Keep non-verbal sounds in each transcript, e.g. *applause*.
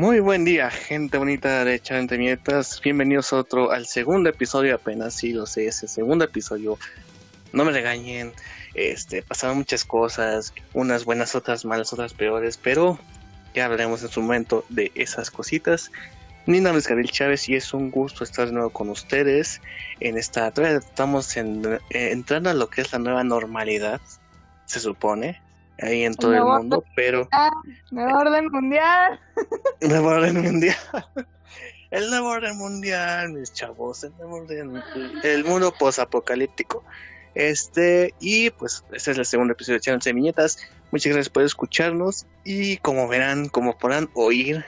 Muy buen día, gente bonita de Charente Mietas. Bienvenidos a otro, al segundo episodio, apenas sí lo sé, ese segundo episodio. No me regañen, este, pasaron muchas cosas, unas buenas, otras malas, otras peores, pero ya hablaremos en su momento de esas cositas. Mi nombre es Gabriel Chávez y es un gusto estar de nuevo con ustedes. En esta, estamos en, eh, entrando a lo que es la nueva normalidad, se supone ahí en todo el mundo, pero... Nuevo orden mundial. *laughs* Nuevo orden mundial. *laughs* El nuevo orden mundial, mis chavos, el nuevo orden, el mundo posapocalíptico. Este, y pues este es el segundo episodio de Channel Viñetas. Muchas gracias por escucharnos. Y como verán, como podrán oír,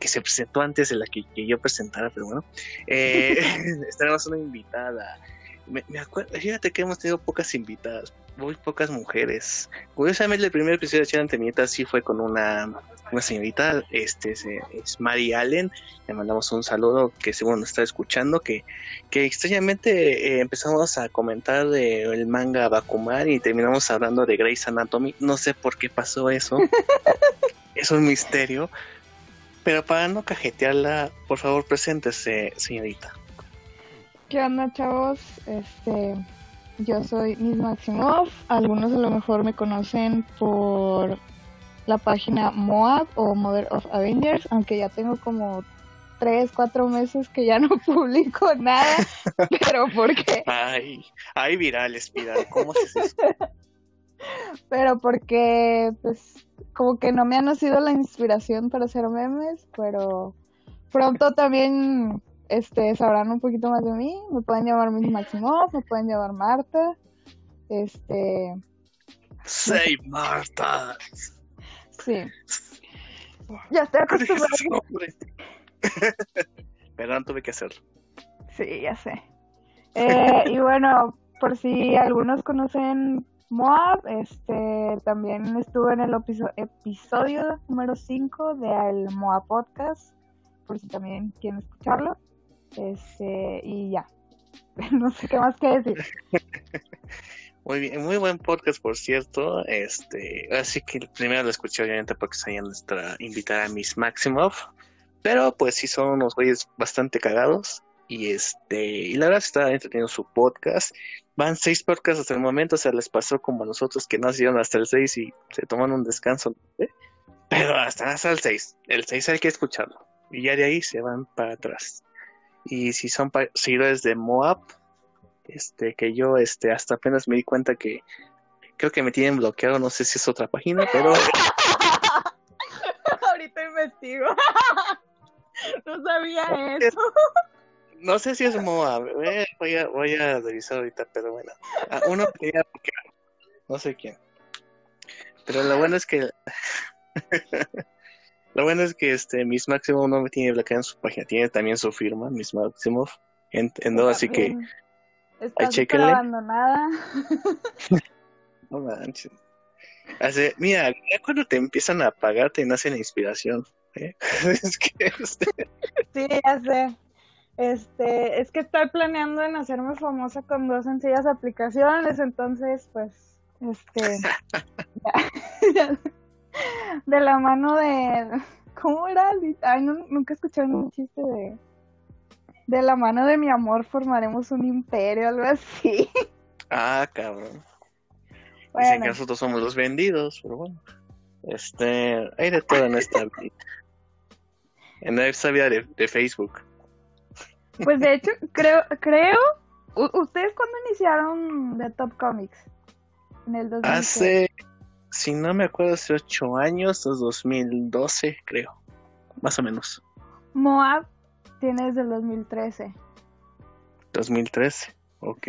que se presentó antes de la que, yo presentara, pero bueno, eh, *laughs* estaremos una invitada. Me, me acuerdo, fíjate que hemos tenido pocas invitadas, muy pocas mujeres. Curiosamente, el primer episodio de Chile Antenieta sí fue con una, una señorita, este es, Mary Allen. Le mandamos un saludo que según nos está escuchando, que, que extrañamente eh, empezamos a comentar del el manga Bakuman y terminamos hablando de Grey's Anatomy. No sé por qué pasó eso. *laughs* es un misterio. Pero para no cajetearla, por favor, preséntese, señorita. ¿Qué onda, chavos? Este, yo soy Miss Maximov. Algunos a lo mejor me conocen por la página Moab o Mother of Avengers, aunque ya tengo como tres, cuatro meses que ya no *laughs* publico nada, pero porque... Ay, ay, virales, viral, ¿cómo se eso? *laughs* Pero porque, pues, como que no me ha nacido la inspiración para hacer memes, pero pronto también este, sabrán un poquito más de mí. Me pueden llamar Miss *laughs* Maximoff, me pueden llamar Marta. Este. Say *laughs* Marta. Sí. *laughs* Ya estoy acostumbrada. Perdón, tuve que hacerlo. Sí, ya sé. Eh, y bueno, por si algunos conocen Moab, este, también estuve en el episodio número 5 del Moab Podcast, por si también quieren escucharlo. Este, y ya. *laughs* no sé qué más que decir. *laughs* Muy bien, muy buen podcast, por cierto. Este, así que primero lo escuché obviamente porque soy nuestra invitada Miss Maximoff. Pero pues sí son unos güeyes bastante cagados. Y este, y la verdad está entreteniendo su podcast. Van seis podcasts hasta el momento, o sea, les pasó como a nosotros que no hicieron hasta el seis y se toman un descanso. Pero hasta, hasta el seis. El seis hay que escucharlo. Y ya de ahí se van para atrás. Y si son seguidores de Moab, este, que yo este, hasta apenas me di cuenta que creo que me tienen bloqueado, no sé si es otra página, pero... *laughs* Ahorita investigo. *laughs* no sabía eso. No sé si es Moab, eh, voy, a, voy a revisar ahorita, pero bueno. Ah, uno quería bloquear, no sé quién. Pero lo bueno es que... Lo bueno es que este Miss Maximoff no me tiene bloqueado en su página, tiene también su firma, Miss Maximoff, en, en así que Está abandonada. *laughs* no manches. Hace, mira, ya cuando te empiezan a pagar te nace la inspiración. ¿eh? *laughs* es que este... Sí, ya sé. Este, es que estoy planeando en hacerme famosa con dos sencillas aplicaciones, entonces, pues, este, *laughs* de la mano de, ¿cómo era? Ay, nunca escuché un chiste de, de la mano de mi amor formaremos un imperio, algo así. Ah, cabrón. Dicen que nosotros somos los vendidos, pero bueno. Este, hay de todo en esta vida. *laughs* En esta vida de, de Facebook. Pues de hecho, creo, creo, ¿ustedes cuándo iniciaron The Top Comics? En el 2000. Hace si no me acuerdo, hace ocho años, 2012, creo, más o menos. Moab tiene desde el 2013. 2013, ok.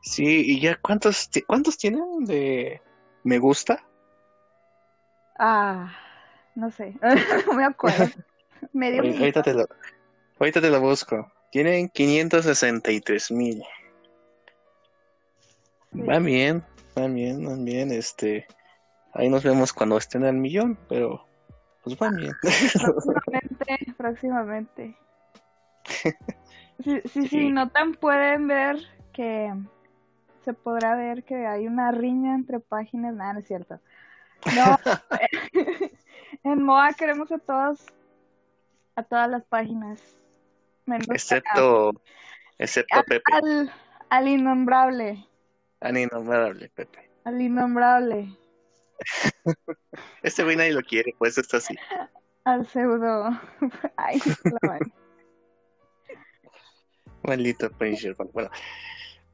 Sí. y ya, ¿cuántos, ¿cuántos tienen de me gusta? Ah, no sé, *laughs* no me acuerdo. *laughs* Medio ahorita, te lo, ahorita te lo busco. Tienen 563 mil. Va bien bien, van bien, este, ahí nos vemos cuando estén al millón, pero pues van bien. *laughs* Próximamente, *laughs* próximamente. Sí, sí, sí, notan, pueden ver que se podrá ver que hay una riña entre páginas, nada, no es cierto. No, *laughs* En MOA queremos a todos, a todas las páginas. menos Excepto, excepto Pepe. al, al innombrable. Al innombrable, Pepe. Al innombrable. *laughs* Este güey nadie lo quiere, pues está así. *laughs* Al pseudo. *laughs* Ay, la. Maldito Punisher. Bueno,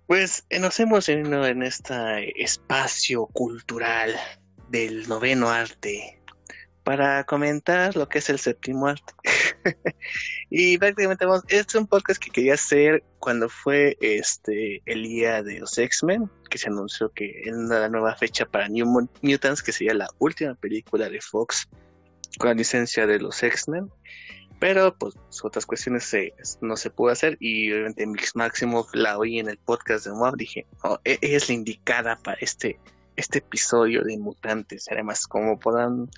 pues eh, nos hemos reunido en este espacio cultural del noveno arte para comentar lo que es el séptimo arte. *laughs* y prácticamente vamos, este es un podcast que quería hacer cuando fue este el día de los X-Men, que se anunció que en la nueva fecha para New Mu- Mutants, que sería la última película de Fox con la licencia de los X-Men. Pero pues otras cuestiones no se pudo hacer y obviamente Mix Maximoff la oí en el podcast de Moab, dije, "Oh, e- es la indicada para este, este episodio de Mutantes. Además, como podrán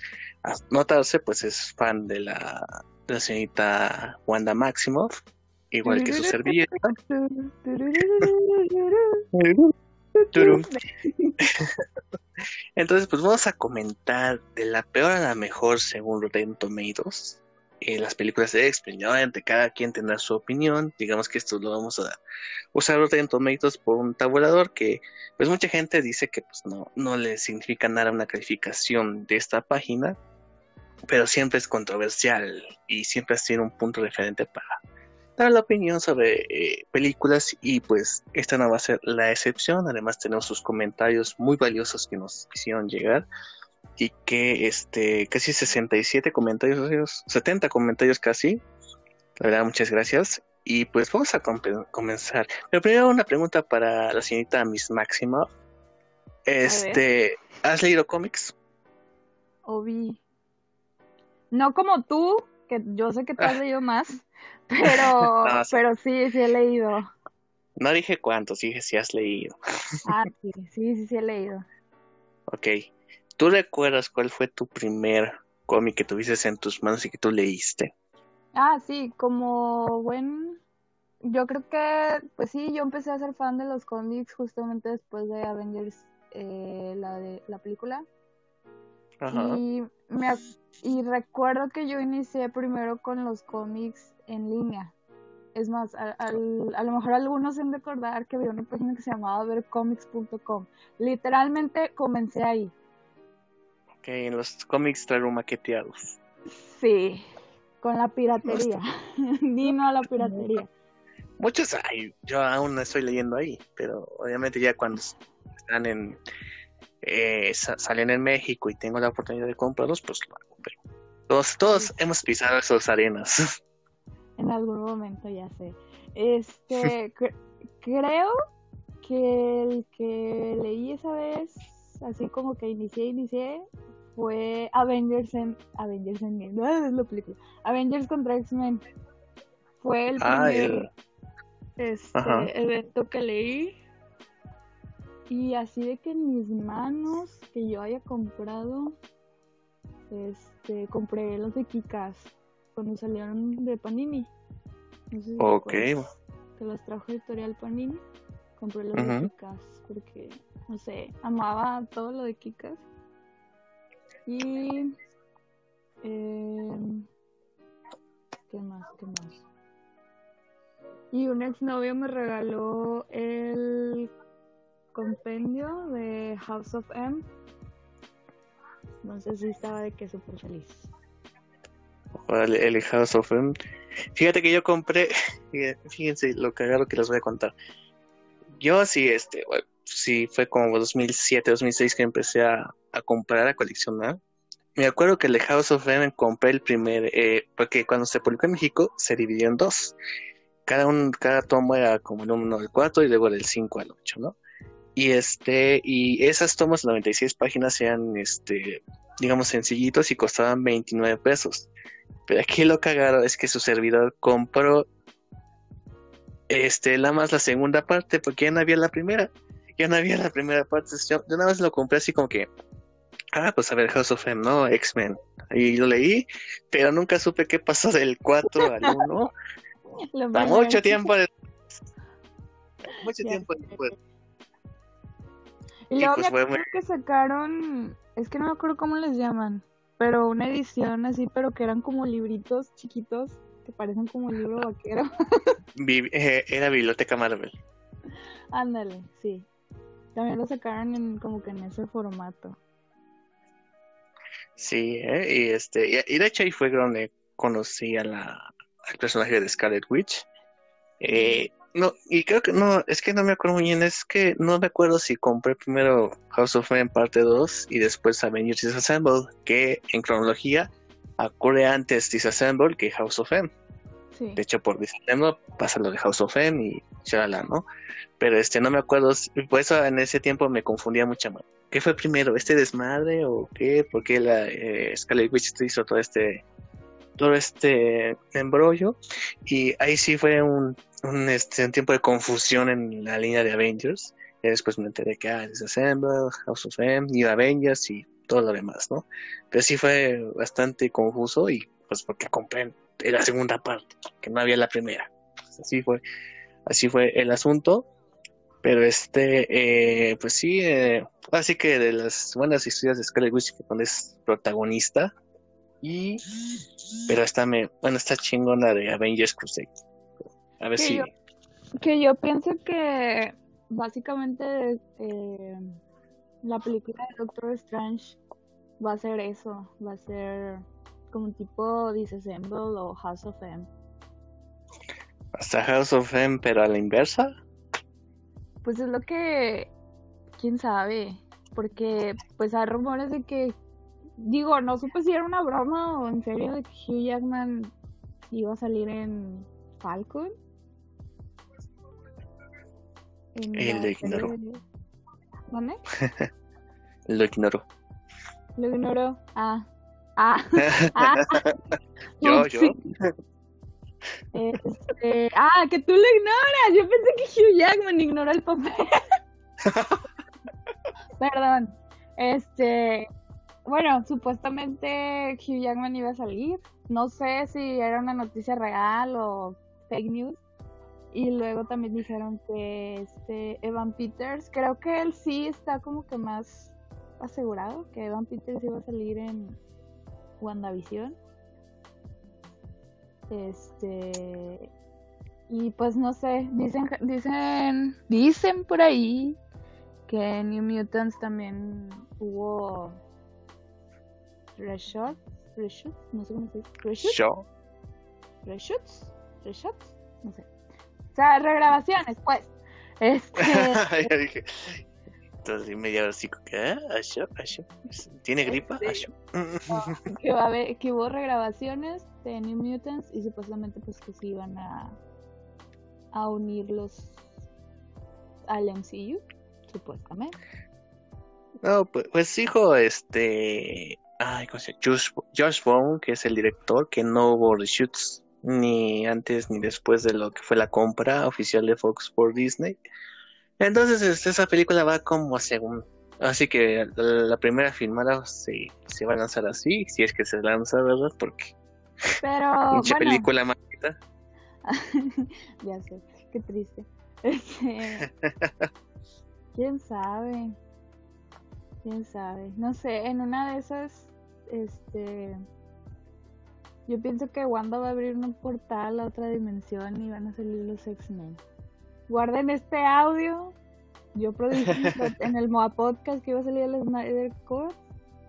notarse, pues es fan de la, de la señorita Wanda Maximoff, igual que su servilleta. *laughs* Entonces, pues vamos a comentar de la peor a la mejor según Rotten Tomatoes. Eh, las películas de X-Men, ¿no? Entre cada quien tendrá su opinión. Digamos que esto lo vamos a usar Rotten Tomatoes por un tabulador que, pues mucha gente dice que pues no, no le significa nada una calificación de esta página, pero siempre es controversial y siempre tiene un punto referente para dar la opinión sobre eh, películas y pues esta no va a ser la excepción. Además tenemos sus comentarios muy valiosos que nos hicieron llegar y que este casi 67 comentarios, 70 comentarios casi. La verdad, muchas gracias. Y pues vamos a comenzar. Pero primero una pregunta para la señorita Miss Maxima. Este, ¿has leído cómics? Obi. No como tú, que yo sé que tú has Ah. *laughs* leído más, pero, No, *laughs* sí. pero sí, sí he leído. No dije cuántos, dije si has leído. Ah, *laughs* sí, sí, sí, sí he leído. Ok. ¿Tú recuerdas cuál fue tu primer cómic que tuviste en tus manos y que tú leíste? Ah, sí, como buen... Yo creo que, pues sí, yo empecé a ser fan de los cómics justamente después de Avengers, eh, la de la película. Ajá. Y, me, y recuerdo que yo inicié primero con los cómics en línea. Es más, a, al- a lo mejor algunos han de recordar que había una página que se llamaba vercomics.com. Literalmente comencé ahí. Ok, en los cómics maqueteados. Sí, con la piratería. *laughs* Dino a la piratería. Muchos hay, yo aún no estoy leyendo ahí, pero obviamente ya cuando están en eh, sa- salen en México y tengo la oportunidad de comprarlos, pues lo hago. Pero todos, todos hemos pisado esas arenas. *laughs* En algún momento ya sé. Este, *laughs* cre- creo que el que leí esa vez, así como que inicié, inicié, fue Avengers en Avengers en *laughs* no es la película. Avengers contra X-Men. Fue el Ah, primer el- este, Ajá. evento que leí. Y así de que en mis manos que yo haya comprado, este, compré los de Kikas cuando salieron de Panini. No sé si Ok, Que los trajo Editorial Panini. Compré los de. Kikas porque, no sé, amaba todo lo de Kikas. Y... em, ¿Qué más? ¿Qué más? Y un exnovio me regaló el compendio de House of M. Sé si estaba de que súper feliz. el, el House of M. Fíjate que yo compré, *laughs* fíjense lo cagado que les voy a contar. Yo sí, este, bueno, sí, fue como 2007, 2006 que empecé a, a comprar, a coleccionar. Me acuerdo que el de House of M compré el primer, eh, porque cuando se publicó en México se dividió en dos. Cada un, cada tomo era como el 1 al 4 y luego del 5 al 8, ¿no? Y este, y esas tomas, 96 páginas, eran este, digamos, sencillitos y costaban 29 pesos. Pero aquí lo cagado es que su servidor compró este, nada más la segunda parte, porque ya no había la primera. Ya no había la primera parte. Yo, yo nada más lo compré así como que, ah, pues a ver, House of M, ¿no? X-Men. Y lo leí, pero nunca supe qué pasó del 4 al 1. *laughs* Lo Da primero- mucho tiempo después. Mucho Ya tiempo después. Y y luego pues fue que sacaron, es que no me acuerdo cómo les llaman, pero una edición así, pero que eran como libritos chiquitos que parecen como un libro vaquero. *laughs* Eh, era Biblioteca Marvel. Ándale, sí. También lo sacaron en, como que en ese formato. Sí, ¿eh? y este, y, de hecho ahí fue donde conocí a la, al personaje de Scarlet Witch. Eh, no, y creo que no, es que no me acuerdo muy bien, es que no me acuerdo si compré primero House of M parte 2 y después Avengers Disassemble, que en cronología ocurre antes Disassemble que House of M. De hecho, por Disassemble pasa lo de House of M y ¿no? Pero este, no me acuerdo, por eso en ese tiempo me confundía mucho más. ¿Qué fue primero, este desmadre o qué? ¿Por qué la eh, Scarlet Witch hizo todo este todo este embrollo y ahí sí fue un, un, este, un tiempo de confusión en la línea de Avengers y después me enteré que ah, Disassemble, House of M, New Avengers y todo lo demás, ¿no? Pero sí fue bastante confuso y pues porque compré la segunda parte, que no había la primera. Pues, así fue, así fue el asunto. Pero este, eh, pues sí, eh, así que de las buenas historias de Scarlet Witch que es protagonista. Y, pero esta me, bueno, está chingona de Avengers Crusade. A ver si. que yo pienso que básicamente eh, la película de Doctor Strange va a ser eso, va a ser como un tipo Disassemble o House of M. ¿Hasta House of M, pero a la inversa? Pues es lo que, quién sabe, porque pues hay rumores de que, digo, no supe si era una broma o en serio de que Hugh Jackman iba a salir en Falcon. En *laughs* lo ignoró. ¿Dónde? lo ignoro. Lo ignoro. Ah. Ah. *laughs* ah. yo, yo. Este, ah, que tú lo ignoras. Yo pensé que Hugh Jackman ignoró el papel. *laughs* Perdón. Este, bueno, supuestamente Hugh Jackman iba a salir. No sé si era una noticia real o fake news. Y luego también dijeron que este Evan Peters, creo que él sí está como que más asegurado que Evan Peters iba a salir en WandaVision. Este y pues no sé, dicen dicen dicen por ahí que en New Mutants también hubo reshoots, reshoots, no sé cómo se dice, reshoots, reshoots, reshoots, no sé. O sea, regrabaciones, pues. Este... *laughs* dije, entonces media así, ¿qué? ¿Tiene gripa? *laughs* que, va a haber, que hubo regrabaciones de New Mutants y supuestamente pues que se iban a, a unirlos al MCU, supuestamente. No, pues, pues hijo, este... Ay. Josh, Josh Bone, que es el director, que no hubo reshoots ni antes ni después de lo que fue la compra oficial de Fox por Disney. Entonces este, esa película va como según... Así que la, primera filmada se, se, va a lanzar así, si es que se lanza, ¿verdad? Porque... Pero... *laughs* Mucha película maldita. *laughs* ya sé, qué triste. Este, *laughs* ¿Quién sabe? ¿Quién sabe? No sé, en una de esas, este yo pienso que Wanda va a abrir un portal a otra dimensión y van a salir los X-Men. Guarden este audio. Yo produje en el MOA Podcast que iba a salir el Snyder Core.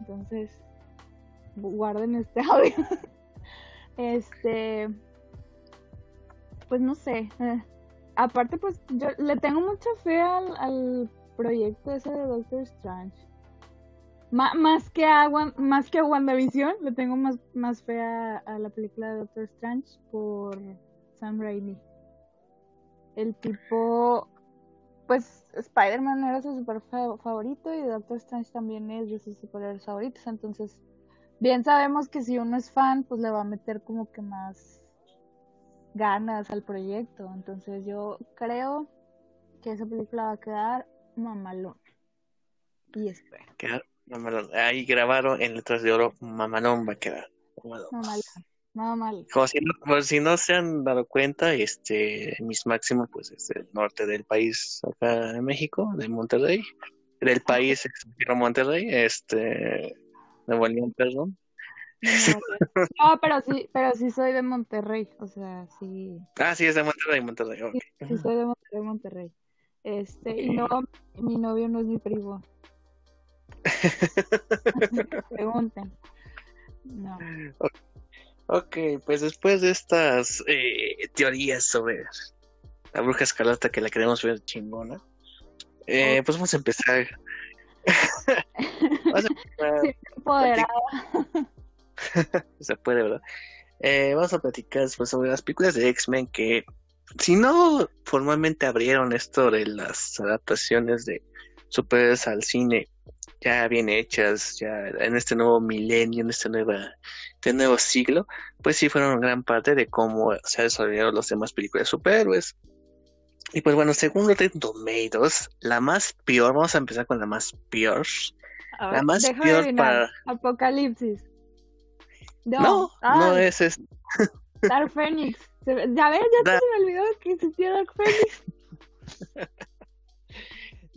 Entonces, guarden este audio. Este. Pues no sé. Eh, aparte, pues yo le tengo mucha fe al, al proyecto ese de Doctor Strange más que a más que a WandaVision, le tengo más, más fe a, la película de Doctor Strange por Sam Raimi. El tipo, pues Spider-Man era su super favorito y Doctor Strange también es de sus superhéroes favoritos. Entonces, bien sabemos que si uno es fan, pues le va a meter como que más ganas al proyecto. Entonces, yo creo que esa película va a quedar mamalón. Y espero. Ahí grabaron en letras de oro, mamalón va a quedar. Mamalón. Como si, no, si no se han dado cuenta, este, Miss Máximo, pues es del norte del país, acá en México, de Monterrey. Del país Monterrey, este, Nuevo León, perdón. No, pero sí, pero sí soy de Monterrey, o sea, sí. Ah, sí, es de Monterrey, Monterrey. Sí, soy de Monterrey, Monterrey. Este, y no, mi novio no es mi primo. *laughs* Pregunten. No. Ok, pues después de estas eh, teorías sobre la bruja escarlata que la queremos ver chingona, eh, pues vamos a empezar. *laughs* vamos a empezar Se puede, ¿verdad? Eh, vamos a platicar pues, sobre las películas de X-Men que, si no formalmente abrieron esto de las adaptaciones de superhéroes al cine ya bien hechas, ya en este nuevo milenio, en este, nueva, este nuevo siglo, pues sí fueron gran parte de cómo se han desarrollado las demás películas de superhéroes. Y pues bueno, según Rotten Tomatoes, la más peor, vamos a empezar con la más peor. La más peor para... Apocalipsis. No, no, es. *laughs* Dark Phoenix. Ya ves, ya se me olvidó que existía Dark Phoenix. *laughs*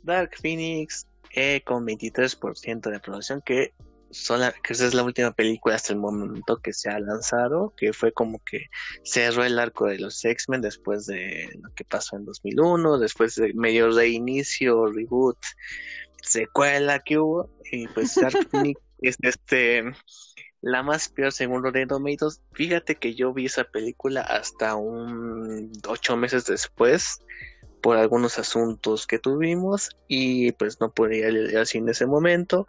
Dark Phoenix eh, con 23% de aprobación, que, son que esa es la última película hasta el momento que se ha lanzado, que fue como que cerró el arco de los X-Men después de lo que pasó en 2001, después de medio reinicio, reboot, secuela que hubo, y pues Dark Phoenix *laughs* es este la más peor según de Tomatoes. Fíjate que yo vi esa película hasta un ocho meses después por algunos asuntos que tuvimos y pues no podía ir así en ese momento.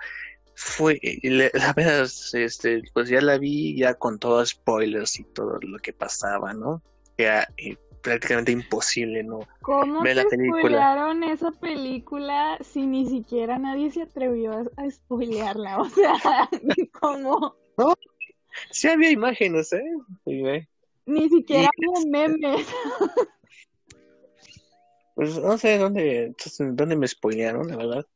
Fue, *laughs* la verdad, este, pues ya la vi ya con todos spoilers y todo lo que pasaba, ¿no? Era eh, prácticamente imposible, ¿no? ¿Cómo ver la película. esa película si ni siquiera nadie se atrevió a, spoilearla? *laughs* O sea, ¿cómo? No, sí había imágenes, ¿eh? Ni siquiera había memes. Pues no sé dónde, dónde me spoilearon, la verdad.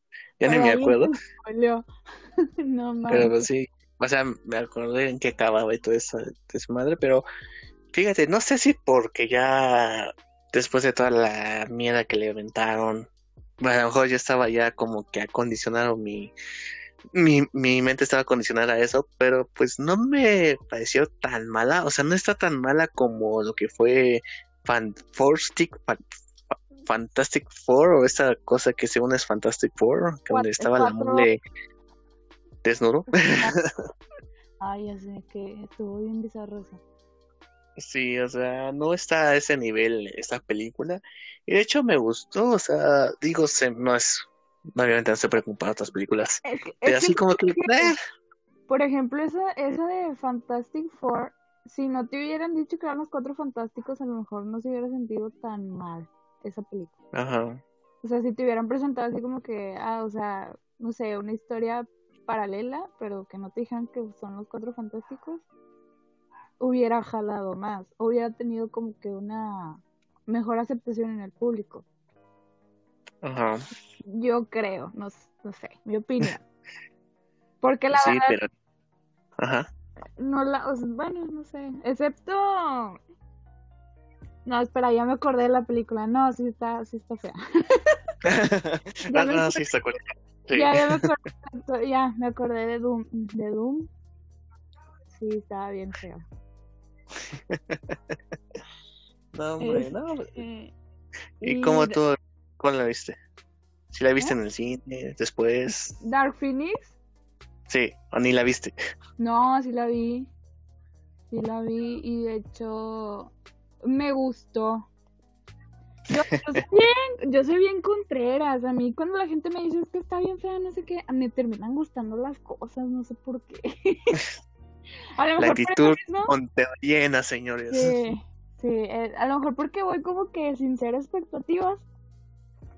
Ya ni me acuerdo. *laughs* no mames. Pero pues sí, o sea, me acordé en qué acababa y todo eso de su madre, pero fíjate, no sé si porque ya después de toda la mierda que le aventaron, bueno, a lo mejor yo estaba ya como que acondicionado mi, mi, mi mente estaba condicionada a eso, pero pues no me pareció tan mala, o sea, no está tan mala como lo que fue Fan Fantastic Four o esta cosa que según es Fantastic Four, que donde estaba la mole desnudo. Ay, ya sé que estuvo bien bizarro eso. Sí, o sea, no está a ese nivel esta película. Y de hecho me gustó, o sea, digo, se, no es, obviamente no se preocupa otras películas. pero así como que... Eh. Por ejemplo, esa, esa de Fantastic Four, si no te hubieran dicho que eran los cuatro fantásticos, a lo mejor no se hubiera sentido tan mal esa película. Ajá. O sea, si te hubieran presentado así como que, ah, o sea, no sé, una historia paralela, pero que no te dijeran que son los cuatro fantásticos, hubiera jalado más, hubiera tenido como que una mejor aceptación en el público. Ajá. Yo creo, no, no sé, mi opinión. *laughs* Porque la sí, verdad. Pero... Ajá. No la, bueno, no sé, excepto. No, espera, ya me acordé de la película. No, sí está, sí está fea. *laughs* no, no, sí está Sí. Ya, ya me acordé, *laughs* ya me acordé de Doom, de Doom. Sí, estaba bien feo. *laughs* no, hombre, no. Este, ¿Y, cómo tú, cuál la viste? ¿Si la viste ¿Eh? en el cine, después? ¿Dark Phoenix? Sí, o ni la viste. No, sí la vi. Sí la vi y de hecho me gustó. Yo, soy *laughs* bien, yo soy bien contreras. A mí cuando la gente me dice es que está bien fea, no sé qué, me terminan gustando las cosas, no sé por qué. *laughs* a lo la actitud llena, señores. Sí, sí, eh, a lo mejor porque voy como que sin ser expectativas.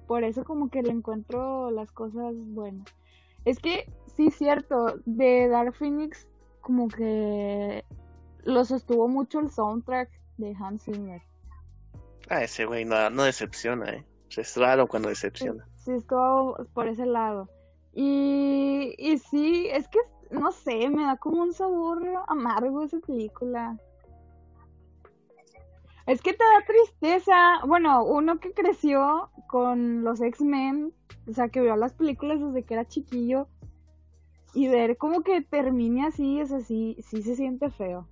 Por eso como que le encuentro las cosas buenas. Es que, sí, cierto, de Dark Phoenix como que lo sostuvo mucho el soundtrack de Hans Zimmer. Ah, ese güey no, no decepciona, ¿eh? Es raro cuando decepciona. Sí, es todo por ese lado. Y, y sí, es que, no sé, me da como un sabor amargo esa película. Es que te da tristeza. Bueno, uno que creció con los X-Men, o sea, que vio las películas desde que era chiquillo, y ver como que termine así, es así, sí se siente feo.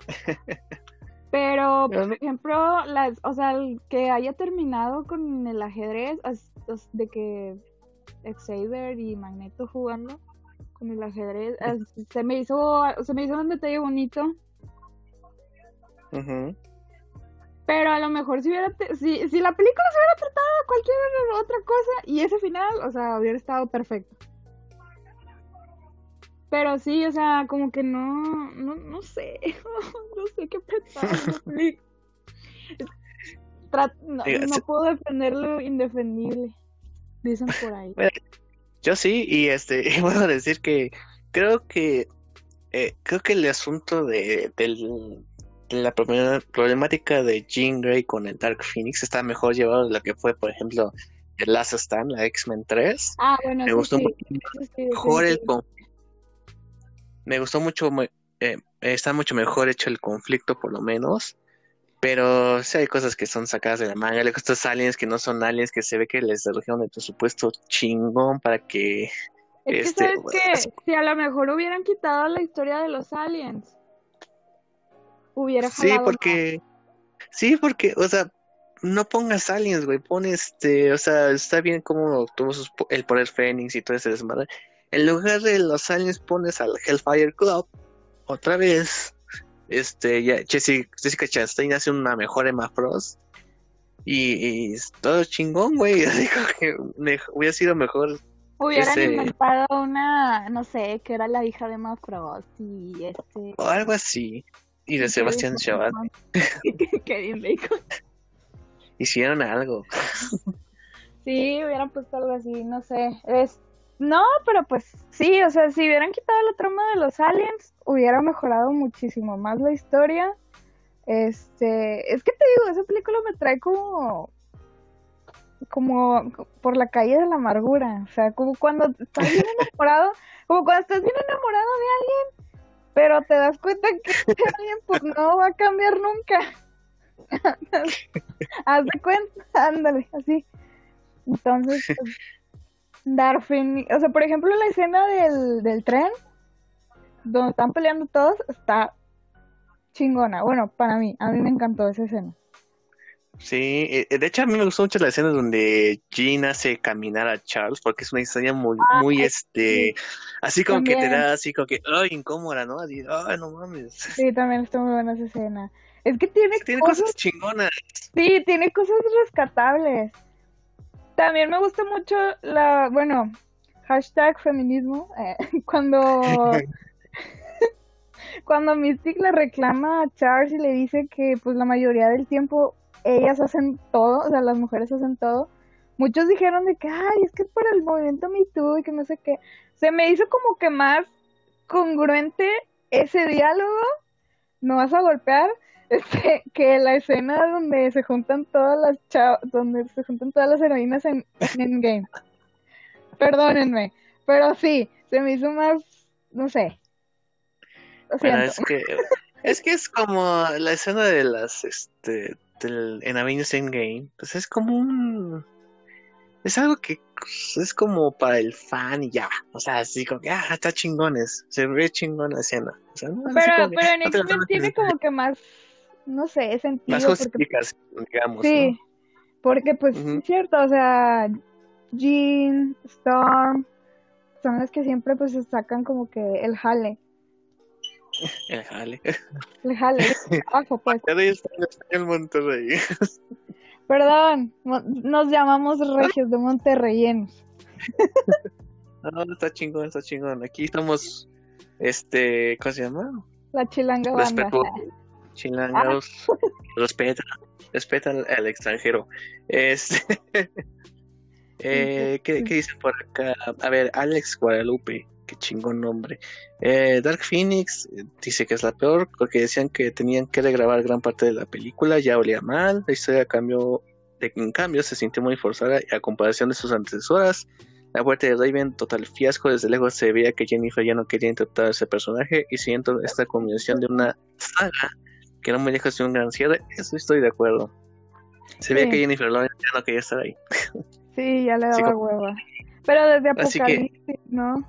*laughs* Pero, por ejemplo, las, o sea, el que haya terminado con el ajedrez, de que Xavier y Magneto jugando con el ajedrez, se me hizo, se me hizo un detalle bonito. Pero a lo mejor si hubiera, si, si la película se hubiera tratado de cualquier otra cosa y ese final, o sea, hubiera estado perfecto. Pero sí, o sea, como que no, no, no sé, *laughs* no sé qué pensar. *laughs* no, no puedo defender lo indefendible, dicen por ahí. Yo sí, y este, *laughs* puedo decir que creo que eh, creo que el asunto de, del, la problemática de Jean Grey con el Dark Phoenix está mejor llevado de lo que fue, por ejemplo, el Last Stand, la X-Men 3. Ah, bueno, me gustó mucho mejor el me gustó mucho eh, está mucho mejor hecho el conflicto por lo menos pero sí hay cosas que son sacadas de la manga, luego estos aliens que no son aliens, que se ve que les redujeron el presupuesto chingón para que... Es que este, que si a lo mejor hubieran quitado la historia de los aliens, hubiera Sí, porque. Sí, porque, o sea, no pongas aliens, güey. Pones, este, o sea, está bien como tuvo el poder Fénix y todo ese desmadre. En lugar de los aliens, pones al Hellfire Club. Otra vez. Este, ya, Jessica, Chastain hace una mejor Emma Frost. Y, todo chingón, güey. *laughs* Digo que hubiera sido mejor. Hubieran inventado una, no sé, que era la hija de Emma Frost y este. O algo así. Y de Sebastián Chabat. Kevin Bacon. Hicieron algo. *laughs* Sí, hubieran puesto algo así, no sé. Es... No, pero pues sí, o sea, si hubieran quitado la trama de los aliens, hubiera mejorado muchísimo más la historia. Este, es que te digo, esa película me trae como como por la calle de la amargura, o sea, como cuando estás bien *laughs* enamorado, como cuando estás bien enamorado de alguien pero te das cuenta que *laughs* alguien pues no va a cambiar nunca. *laughs* Haz de cuenta, ándale, así. Entonces, pues, Darfin, o sea, por ejemplo, la escena del, del tren, donde están peleando todos, está chingona. Bueno, para mí, a mí me encantó esa escena. Sí, eh, de hecho a mí me gustó mucho la escena donde Jean hace caminar a Charles porque es una historia muy, ah, muy este, así como que te da así como que, ay, incómoda, ¿no? Así, ay, no mames. Sí, también está muy buena esa escena. Es que tiene, tiene cosas, chingonas. Sí, tiene cosas rescatables. También me gusta mucho la, bueno, hashtag feminismo, eh, *laughs* cuando... *laughs* cuando Mystic le reclama a Charles y le dice que pues la mayoría del tiempo ellas hacen todo, o sea, las mujeres hacen todo. Muchos dijeron de que, ay, es que es para el movimiento Me Too y que no sé qué. Se me hizo como que más congruente ese diálogo, no vas a golpear, este, que la escena donde se juntan todas las chavas, donde se juntan todas las heroínas en, en Game. Perdónenme, pero sí, se me hizo más, no sé. es que es que es como la escena de las este en Avengers Endgame, pues es como un... Es algo que pues, es como para el fan y ya, o sea, así como que, ah, está chingones, se ve chingón la escena. pero, pero en X-Men tiene como que más, no sé, sentido. Más justificación, digamos. Sí, porque pues es cierto, o sea, Jean, Storm, son las que siempre pues sacan como que el jale. El jale. El jale. *laughs* Abajo, pues. el Monterrey. *laughs* Perdón, nos llamamos regios de Monterreyenos. *laughs* No, está chingón, está chingón. Aquí estamos, este, ¿cómo se llama? La chilanga banda. Chilangados, ah. *laughs* respeta, respeta al, extranjero. Este, *laughs* eh, ¿qué, ¿qué dice por acá? A ver, Alex Guadalupe qué chingón nombre. Eh, Dark Phoenix eh, dice que es la peor porque decían que tenían que regrabar gran parte de la película, ya olía mal, la historia cambió, en cambio se sintió muy forzada a comparación de sus antecesoras. La muerte de Raven, total fiasco, desde lejos se veía que Jennifer ya no quería interpretar a ese personaje y siento esta combinación de una saga que no me deja de un gran cierre, eso estoy de acuerdo. Se veía que Jennifer Lawrence ya no quería estar ahí. *laughs* Sí, ya le daba hueva. Pero desde Apocalipsis, ¿no?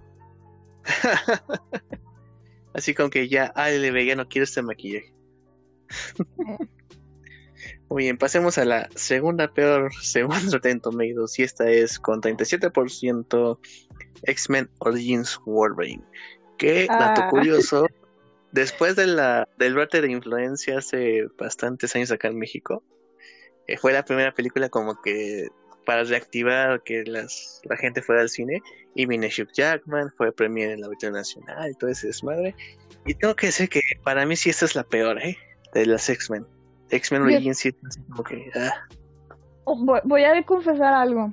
*laughs* Así como que ya, le ve, ya no quiero este maquillaje. *laughs* Muy bien, pasemos a la segunda peor segunda Rotten Tomatoes y esta es con 37% X-Men Origins Wolverine. Que, dato Ah. curioso, después de la, del brote de influencia hace bastantes años acá en México, eh, fue la primera película como que para reactivar que las, la gente fuera al cine y vine Hugh Jackman, fue premier en la Auditorio Nacional y todo ese desmadre. Y tengo que decir que para mí sí esta es la peor, ¿eh? De las X-Men. X-Men Origins sí como que... ah, Oh, Voy, voy a confesar algo.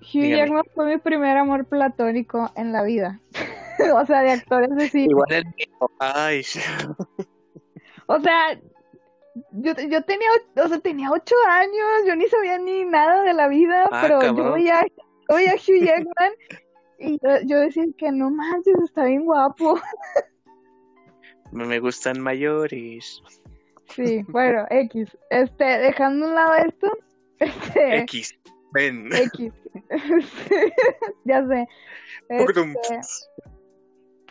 Hugh Dígame. Jackman fue mi primer amor platónico en la vida. *laughs* o sea, de actores de cine. igual el. Ay, *laughs* O sea, yo, yo tenía, o sea, tenía ocho años, yo ni sabía ni nada de la vida, Ah, pero yo veía, yo veía a Hugh Jackman y yo, yo decía que no manches, está bien guapo. me me gustan mayores. Sí, bueno, X. Este, dejando a un lado esto, *laughs* este, X. Ven. X. *laughs* ya sé. Este,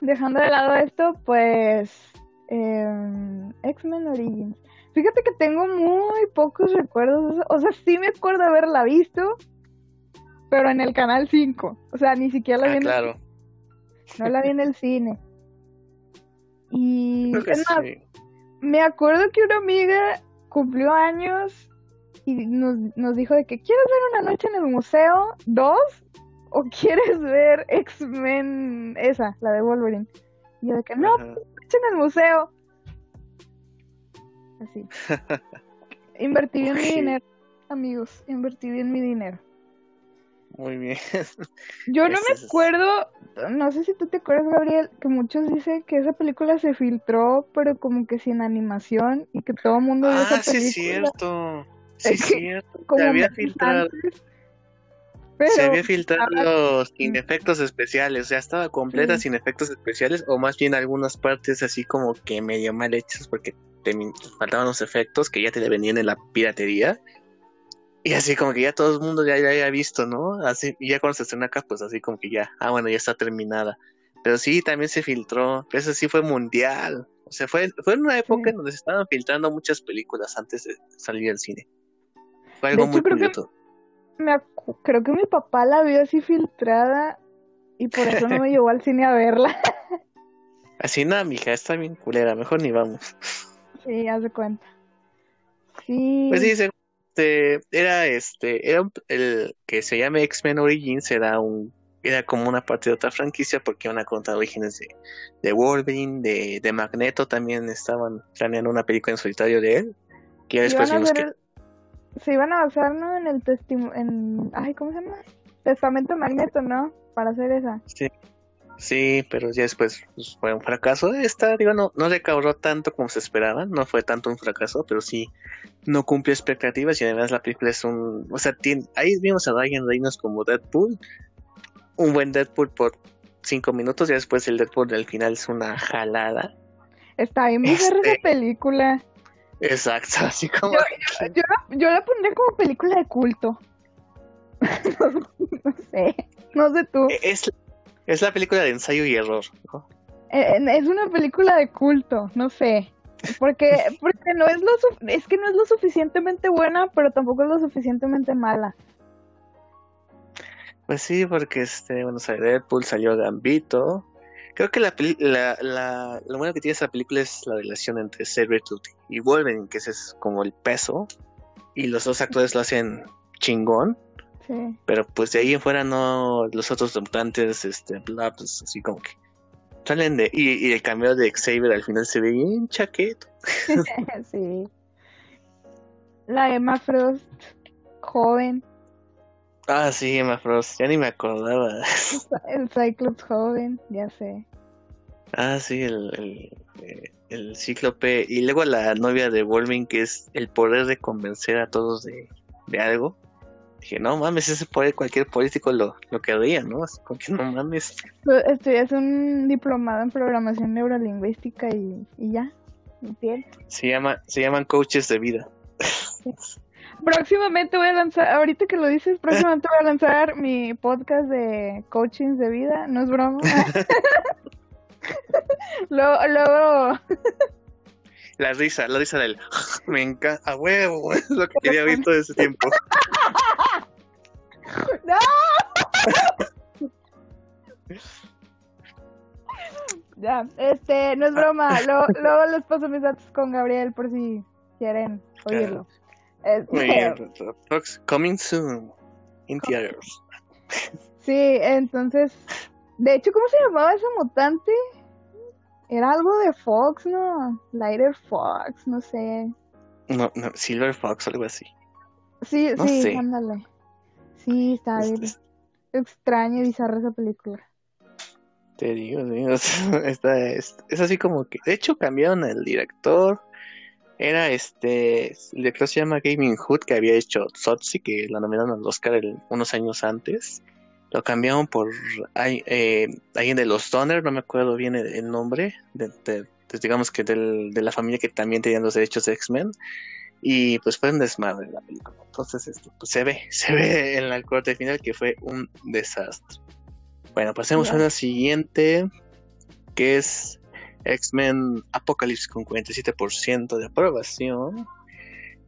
dejando de lado esto, pues em, X-Men Origins. Fíjate que tengo muy pocos recuerdos, o sea, sí me acuerdo haberla visto, pero en el canal 5, o sea, ni siquiera la vi Ah, en el- claro. no la vi en el cine. Y es más, sí. me acuerdo que una amiga cumplió años y nos, nos dijo de que ¿quieres ver una noche en el museo 2? ¿O quieres ver X-Men esa, la de Wolverine? Y yo de que no, Ajá. noche en el museo. Así. *laughs* Invertí bien mi dinero, amigos, invertí bien mi dinero. Muy bien. *laughs* Yo no me acuerdo, no sé si tú te acuerdas, Gabriel, que muchos dicen que esa película se filtró, pero como que sin animación y que todo el mundo vio Ah, esa sí es cierto. Sí es cierto. Se había filtrado. antes. Pero, Se había filtrado ah, sin efectos especiales, o sea, estaba completa Sí. sin efectos especiales, o más bien algunas partes así como que medio mal hechas porque te faltaban los efectos que ya te venían en la piratería. Y así como que ya todo el mundo ya, ya había visto, ¿no? Así, y ya cuando se estrenó acá, pues así como que ya, ah, bueno, ya está terminada. Pero sí, también se filtró, pero eso sí fue mundial. O sea, fue, fue en una época Sí. en donde se estaban filtrando muchas películas antes de salir al cine. Fue algo hecho, muy que- curioso. Me creo que mi papá la vio así filtrada y por eso no me *laughs* llevó al cine a verla. Así, no, mija, está bien culera, mejor ni vamos. Sí, haz de cuenta. Sí. Pues sí, se- este, era este, era un- el que se llama X-Men Origins, era un, era como una parte de otra franquicia porque iban a contar orígenes de, de Wolverine, de, de Magneto, también estaban planeando una película en solitario de él, que ya después vimos que, el- Se iban a basar, ¿no? En el testimonio, en... Ay, ¿cómo se llama? Testamento Magneto, ¿no? Para hacer esa. sí, sí, pero ya después pues, fue un fracaso. Esta, digo, no, no recaudó tanto como se esperaba, no fue tanto un fracaso, pero sí no cumplió expectativas y además la película es un, o sea, tiene, ahí vimos a Ryan Reynolds como Deadpool, un buen Deadpool por cinco minutos y después el Deadpool del final es una jalada. Está bien bizarra Este- esa película. Exacto, *laughs* así como Yo, yo, la, yo la pondría como película de culto. *laughs* no sé. No sé tú. es, es la película de ensayo y error, ¿no? Eh, Es una película de culto, no sé. Porque, porque no es lo su- es que no es lo suficientemente buena, pero tampoco es lo suficientemente mala. Pues sí, porque este, bueno, salió Deadpool, salió Gambito. Creo que la, la, la, lo bueno que tiene esa película es la relación entre Sabretooth y Wolverine, que ese es como el peso. Y los dos actores lo hacen chingón. Sí. Pero pues de ahí en fuera no, los otros debutantes, este, bla, pues así como que salen de, y, y el cambio de Xavier al final se ve bien chaqueto. *laughs* sí. La Emma Frost, joven. Ah, sí, Emma Frost, ya ni me acordaba. *laughs* El Cyclops joven, ya sé. Ah, sí, el, el, eh, el cíclope. Y luego la novia de Wolverine, que es el poder de convencer a todos de, de algo. Dije, no mames, ese poder cualquier político lo, lo querría, ¿no? Así como que no mames. Tú Estudias un diplomado en programación neurolingüística y, y ya. ¿Entiendes? Se llama, se llaman coaches de vida. *laughs* próximamente voy a lanzar, ahorita que lo dices, próximamente voy a lanzar mi podcast de coaching de vida, no es broma. *laughs* luego, luego... La risa, la risa del *laughs* me encanta, a huevo, *laughs* es lo que quería oír todo ese tiempo. ¡No! ya, este, no es broma. Luego, luego les paso mis datos con Gabriel por si quieren oírlo. Coming soon in theaters. Sí, entonces, de hecho, ¿cómo se llamaba ese mutante? Era algo de Fox, ¿no? Lighter Fox, no sé. No, no, Silver Fox, algo así. Sí, sí, ándale. Sí, está bien. Extraña y bizarra esa película. Te digo, digo *laughs* esta es, es así como que. De hecho, cambiaron el director. Era este. El director se llama Gaming Hood, que había hecho Sotsi, que la nominaron al Oscar unos años antes. Lo cambiaron por eh, alguien de los Donner, no me acuerdo bien el, nombre. De, digamos que del, de la familia que también tenían los derechos de X-Men y pues fue un desmadre la película. Entonces, esto, pues se ve, *laughs* se ve en la corte final que fue un desastre. Bueno, pasemos a la siguiente, que es X-Men Apocalypse con 47% de aprobación.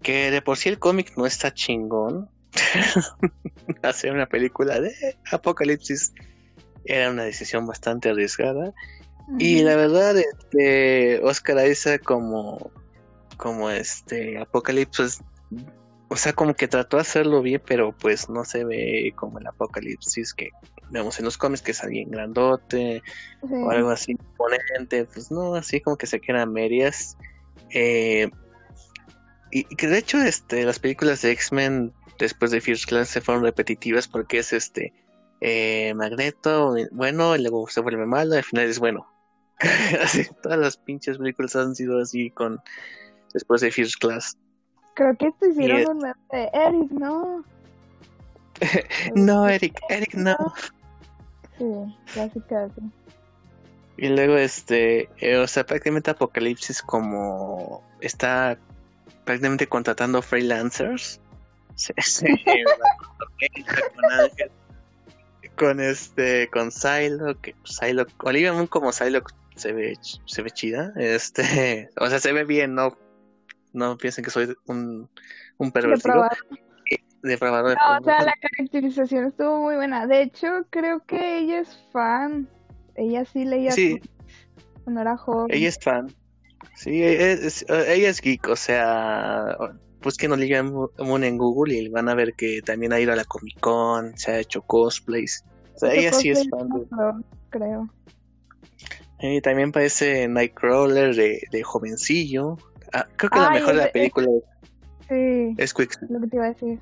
Que de por sí el cómic no está chingón. *laughs* Hacer una película de Apocalipsis era una decisión bastante arriesgada. Y la verdad, este, Oscar Isaac como como este Apocalipsis, o sea, como que trató de hacerlo bien, pero pues no se ve como el Apocalipsis que vemos en los cómics, que es alguien grandote o algo así imponente, pues no, así como que se quedan medias. Eh, y, que de hecho este, las películas de X-Men después de First Class se fueron repetitivas porque es este eh, Magneto, bueno, y luego se vuelve malo, y al final es bueno. *laughs* así, todas las pinches películas han sido así con después de First Class. Creo que esto hicieron un de Eric, ¿no? *laughs* no, Eric, Eric, no. Sí, casi casi. Y luego, este, eh, o sea, prácticamente Apocalipsis como está prácticamente contratando freelancers. Sí, *laughs* sí, con Ángel, con este, con Psylocke, Psylocke, Olivia Moon como Psylocke se ve, se ve chida, este, *laughs* o sea, se ve bien, no no piensen que soy un, un pervertido. Depravado. No, o sea, la caracterización estuvo muy buena. De hecho, creo que ella es fan. Ella sí leía sí. cuando era joven. Ella es fan. Sí, ella es, ella es geek, o sea, busquen Olivia Moon en Google y van a ver que también ha ido a la Comic Con, se ha hecho cosplays. O sea, ella sí es fan. Creo. Y también parece Nightcrawler de, de jovencillo. Ah, creo que lo mejor de la película sí, es Quicksilver. Lo que te iba a decir.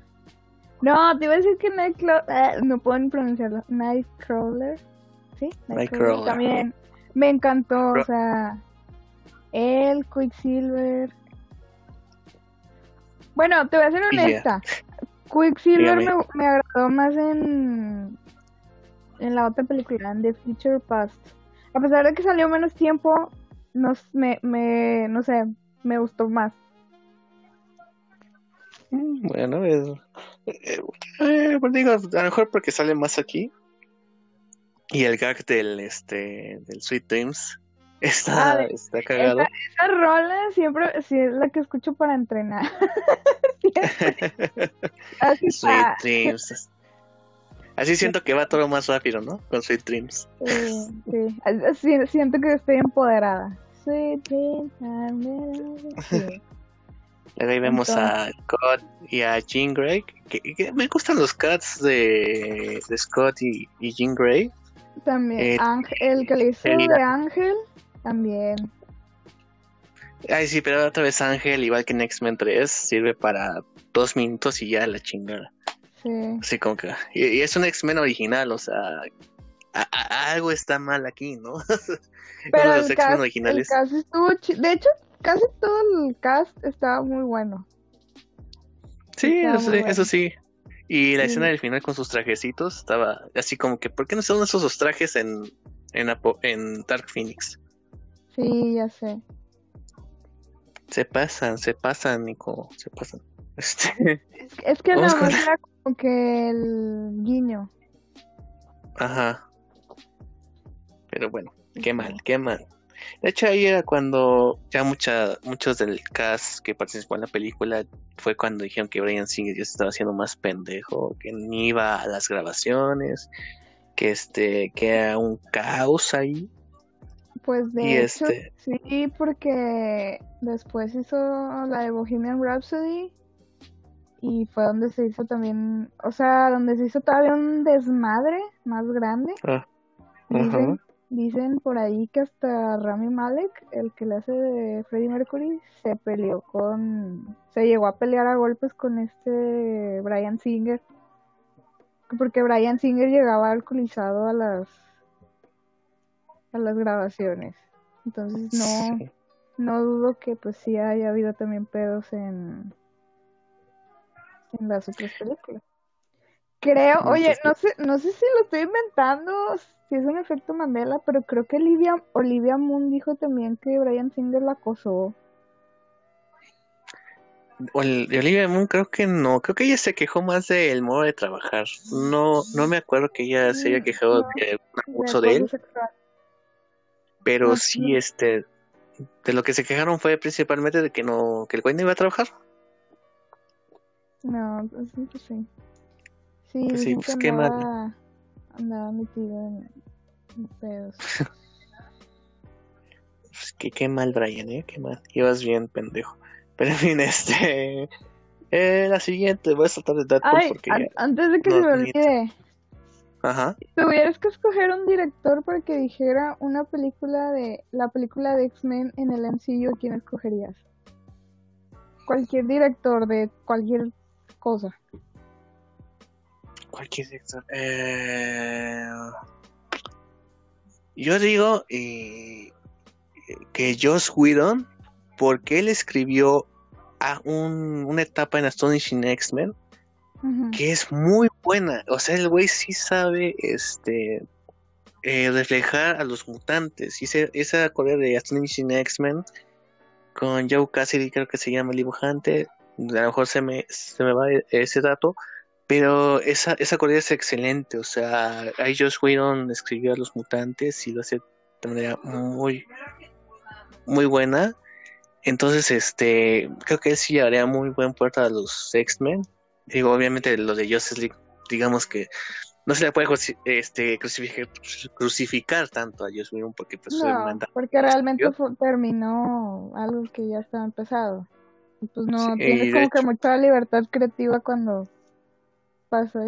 No, te iba a decir que Nightcrawler. Eh, no puedo pronunciarlo. Nightcrawler. ¿Sí? Nightcrawler. También me encantó. O sea, el Quicksilver. Bueno, te voy a ser honesta. Quicksilver me, me, agradó más en. En la otra película, en The Future Past. A pesar de que salió menos tiempo, no, me, me, no sé, me gustó más. Mm, bueno, es, eh, eh, pues digo, a lo mejor porque sale más aquí. Y el gag del, este, del Sweet Dreams está, ah, está cagado. Esa, rola siempre sí, es la que escucho para entrenar. *laughs* *laughs* Así Sweet Dreams. Así siento que va todo más rápido, ¿no? Con Sweet Dreams. Sí, sí. Siento que estoy empoderada. Luego ahí vemos a Scott y a Jean Grey. Que, me gustan los cuts de, de Scott y, Jean Grey. También. Eh, el que le hizo de Ángel. También. Ay, sí, pero otra vez Ángel, igual que en X-Men 3, sirve para dos minutos y ya la chingada. Sí. Así como que. Y, es un X-Men original, o sea. algo está mal aquí, ¿no? *laughs* Pero el, cast, originales. estuvo De hecho, casi todo el cast estaba muy bueno. Sí, eso, sí. Y la escena del final con sus trajecitos estaba así como que, ¿por qué no se esos trajes en, en, en Dark Phoenix? Sí, ya sé. Se pasan, se pasan, Nico, se pasan. *laughs* Este, Es que nada con- era como que el guiño. ajá. Pero bueno, qué mal, qué mal. De hecho, ahí era cuando ya mucha, muchos del cast que participó en la película fue cuando dijeron que Brian Singer ya se estaba haciendo más pendejo, que ni iba a las grabaciones, que este, que era un caos ahí. Pues de Y hecho, este- sí, porque después hizo la de Bohemian Rhapsody y fue donde se hizo también, o sea, donde se hizo todavía un desmadre más grande. Ah. Dicen por ahí que hasta Rami Malek, el que le hace de Freddie Mercury, se peleó con, se llegó a pelear a golpes con este Brian Singer, porque Brian Singer llegaba alcoholizado a las a las grabaciones. Entonces no, Sí. no dudo que pues sí haya habido también pedos en en las otras películas. Creo, oye, Entonces, no sé, no sé si lo estoy inventando, si es un efecto Mandela, pero creo que Olivia, Olivia Moon dijo también que Brian Singer la acosó. Olivia Moon creo que no, creo que ella se quejó más del modo de trabajar. No, no me acuerdo que ella se haya quejado no, de un abuso de él, sexual. pero No, sí, no. este, de lo que se quejaron fue principalmente de que no, que el güey no iba a trabajar. No, pues, sí, pues sí. Pues sí, pues que qué mal. andaba, metido en, en pedos. *laughs* Pues, qué, qué mal, Brian, eh, qué mal. Ibas bien, pendejo. *laughs* Pero en fin, este, eh, la siguiente, voy a saltar de Deadpool Ay, porque an- ya, antes de que no, se me olvide, ajá. si tuvieras que escoger un director para que dijera una película de, la película de X-Men en el MCU, ¿a quién escogerías? Cualquier director de cualquier cosa. Cualquier sector. Eh, yo digo eh, que Joss Whedon, porque él escribió a un- una etapa en Astonishing X-Men que es muy buena. O sea, el güey sí sabe este eh, reflejar a los mutantes. Y ese- esa Corea de Astonishing X-Men con Joe Cassidy, creo que se llama el dibujante. A lo mejor se me, se me va ese dato. Pero esa, esa Corea es excelente. O sea, ahí Joss Whedon escribió a los mutantes y lo hace de manera muy, muy buena. Entonces, este, creo que él sí llevaría muy buen puerto a los X-Men. Digo, obviamente lo de Justice League, digamos que no se le puede este, crucificar, crucificar tanto a Joss Whedon porque pues No, porque realmente fue- terminó algo que ya estaba empezado. Y pues no, Sí, de como que mucha libertad creativa cuando eso.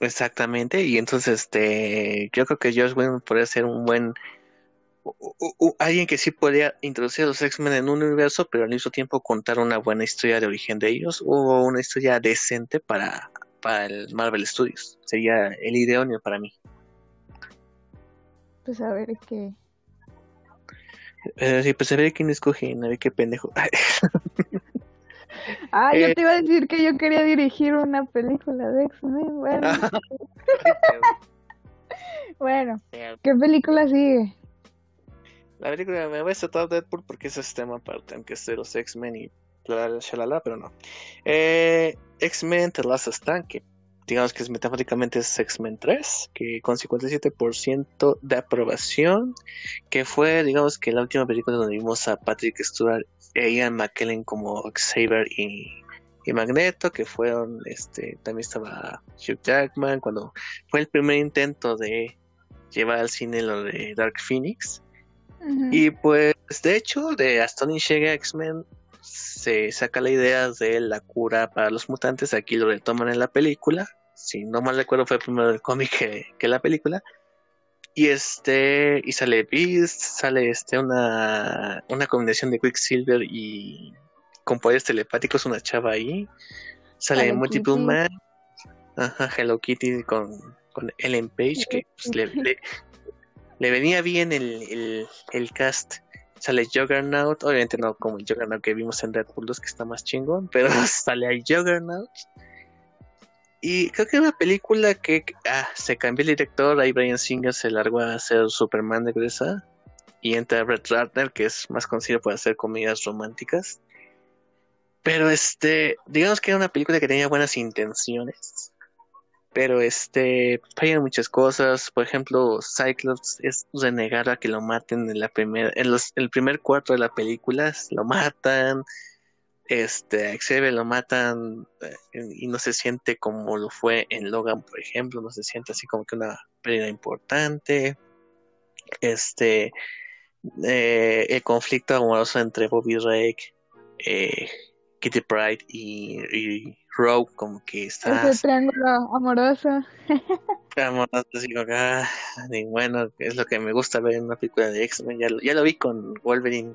Exactamente, y entonces este, yo creo que Joss Whedon podría ser un buen u- u- u- alguien que sí podría introducir a los X-Men en un universo, pero al mismo tiempo contar una buena historia de origen de ellos o una historia decente para, para el Marvel Studios. Sería el idóneo para mí. Pues a ver qué. Eh, sí, pues a ver quién escoge, a ver qué pendejo. *laughs* Ah, yo Eh. te iba a decir que yo quería dirigir una película de X-Men. Bueno, *laughs* *laughs* bueno, ¿qué película sigue? La película me voy a tratar Deadpool porque ese es tema aparte, aunque es de los X-Men y bla, shalala, pero no. Eh, X-Men The Last Stand, que digamos que es metafóricamente es X-Men 3, que con 57% de aprobación, que fue, digamos que la última película donde vimos a Patrick Stewart e Ian McKellen como Xavier y, y Magneto, que fueron, este, también estaba Hugh Jackman, cuando fue el primer intento de llevar al cine lo de Dark Phoenix. Y pues, de hecho, de Astonishing X-Men se saca la idea de la cura para los mutantes. Aquí lo retoman en la película. Si no mal recuerdo, fue primero el cómic que, que la película. Y este, y sale Beast, sale este una, una combinación de Quicksilver y con poderes telepáticos, una chava ahí. Sale Hello Multiple Kitty. Man, ajá, Hello Kitty con, con Ellen Page, que pues, le, *laughs* le- le venía bien el, el, el cast. Sale Juggernaut, obviamente no como el Juggernaut que vimos en Deadpool 2, que está más chingón, pero *laughs* sale ahí Juggernaut. Y creo que una película que ah, se cambió el director, ahí Brian Singer se largó a hacer Superman de Gresa y entra Brett Ratner, que es más conocido por hacer comedias románticas. pero este, digamos que era una película que tenía buenas intenciones, pero este, fallan muchas cosas. Por ejemplo, Cyclops es renegado a que lo maten en la primera, en los, el primer cuarto de la película, lo matan. Este, a Xavier lo matan eh, y no se siente como lo fue en Logan, por ejemplo, no se siente así como que una pérdida importante. Este, eh, el conflicto amoroso entre Bobby Rake, eh, Kitty Pride y, y Rogue, como que está. Ese triángulo amoroso. *laughs* amoroso, así como ah, bueno, es lo que me gusta ver en una película de X-Men. Ya, ya, lo vi con Wolverine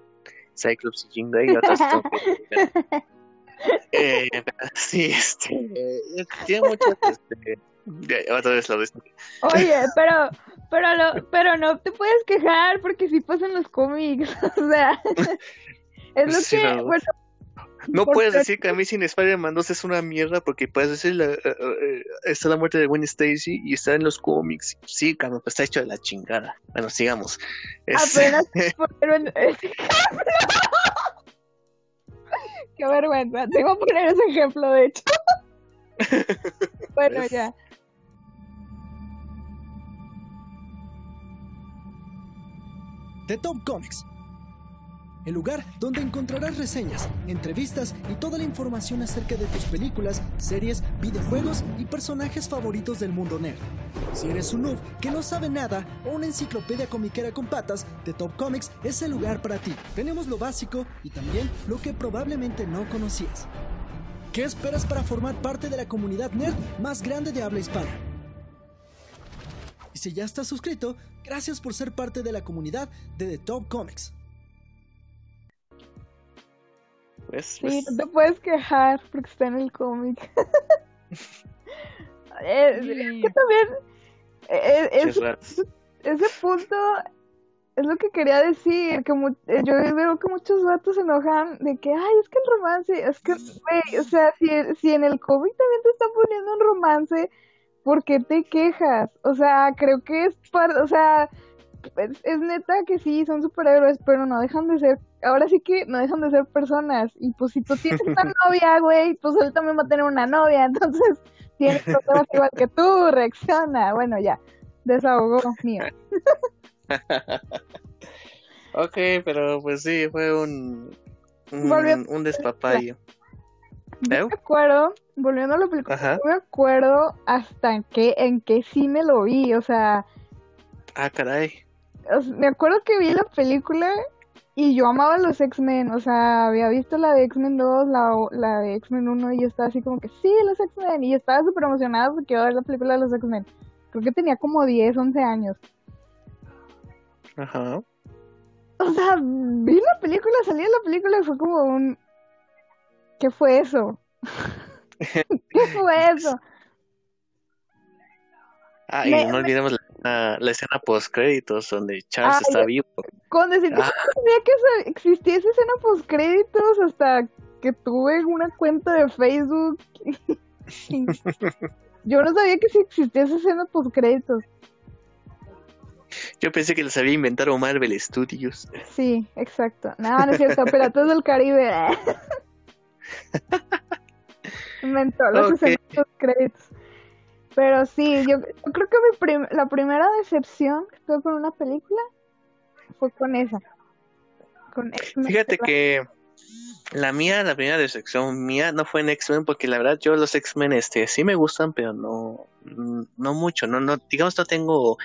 Cyclops y Jean Grey y otros *laughs* eh, sí, este, eh, tiene mucho este, otra vez lo Oye, pero, pero, lo, pero no te puedes quejar porque si pasan los cómics, *laughs* o sea, *laughs* es lo que, no. bueno, no puedes decir que a mí sin Spider-Man 2 es una mierda porque puedes decir la, uh, está la muerte de Gwen Stacy y está en los cómics. Sí, cabrón, pues está hecho de la chingada. Bueno, sigamos. Apenas *laughs* poner *laughs* ese Qué vergüenza. Tengo que poner ese ejemplo, de hecho. *laughs* bueno, ya. The Top Comics el lugar donde encontrarás reseñas, entrevistas y toda la información acerca de tus películas, series, videojuegos y personajes favoritos del mundo nerd. Si eres un noob que no sabe nada o una enciclopedia comiquera con patas, The Top Comics es el lugar para ti. Tenemos lo básico y también lo que probablemente no conocías. ¿Qué esperas para formar parte de la comunidad nerd más grande de habla hispana? Y si ya estás suscrito, gracias por ser parte de la comunidad de The Top Comics. Pues, Sí, pues, no te puedes quejar porque está en el cómic. *laughs* Eh, es que también eh, qué es- ese punto es lo que quería decir, que mu- eh, yo veo que muchos vatos se enojan de que, ay, es que el romance, es que, güey, o sea, si, si en el cómic también te están poniendo un romance, ¿por qué te quejas? O sea, creo que es para, o sea, es, es neta que sí, son superhéroes, pero no dejan de ser, ahora sí que no dejan de ser personas, y pues si tú tienes una *laughs* novia, güey, pues él también va a tener una novia, *laughs* entonces tienes problemas igual que tú, reacciona, bueno, ya, desahogo mío. *laughs* Ok, pero pues sí, fue un. Un, un despapayo. Yo ¿Eu? me acuerdo, volviendo a la película, Ajá. yo me acuerdo hasta en qué, en qué cine lo vi, o sea, Ah, caray. Me acuerdo que vi la película y yo amaba los X-Men, o sea, había visto la de X-Men 2, la, la de X-Men 1 y yo estaba así como que, sí, los X-Men, y yo estaba súper emocionada porque iba a ver la película de los X-Men. Creo que tenía como 10, 11 años. Ajá. O sea, vi la película, salí de la película y fue como un... ¿Qué fue eso? *laughs* ¿Qué fue eso? *laughs* Ah, y Me- no olvidemos la, la escena post créditos donde Charles Ay, está vivo. Con decirte Ah. que no sabía que existía esa escena post créditos hasta que tuve una cuenta de Facebook. *laughs* Yo no sabía que existía esa escena post créditos. Yo pensé que les había inventado Marvel Studios. Sí, exacto. No, no es cierto. Piratas del Caribe. *laughs* Inventó las Ok. escenas post créditos. Pero sí, yo, creo que mi prim- la primera decepción que tuve con una película fue con esa. Con X-Men. Fíjate que la mía, la primera decepción mía no fue en X-Men porque la verdad yo los X-Men este sí me gustan, pero no mm, no mucho, no no digamos no tengo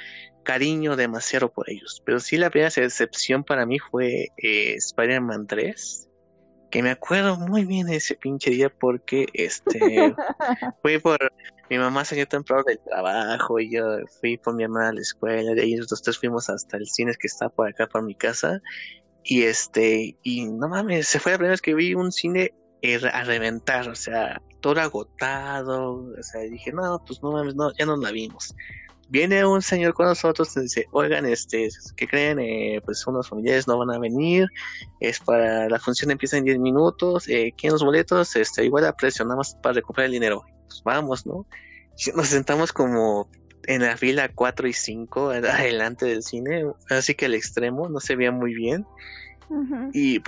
cariño demasiado por ellos, pero sí la primera decepción para mí fue eh, Spider-Man 3, que me acuerdo muy bien de ese pinche día porque este *laughs* fui por mi mamá salió temprano del trabajo y yo fui por mi hermana a la escuela, de ahí nosotros tres fuimos hasta el cine que está por acá por mi casa y este, y no mames, se fue la primera vez que vi un cine eh, a reventar, o sea, todo agotado, o sea, dije, no, pues no mames, no, ya no la vimos. Viene un señor con nosotros y dice, oigan, este, ¿qué creen? Eh, pues unos familiares no van a venir, es para, la función empieza en 10 minutos, eh, ¿quieren los boletos? Este, igual a precio, nada más para recuperar el dinero. Pues vamos, ¿no? Y Nos sentamos como en la fila 4 y 5 adelante del cine, así que al extremo, no se veía muy bien. Y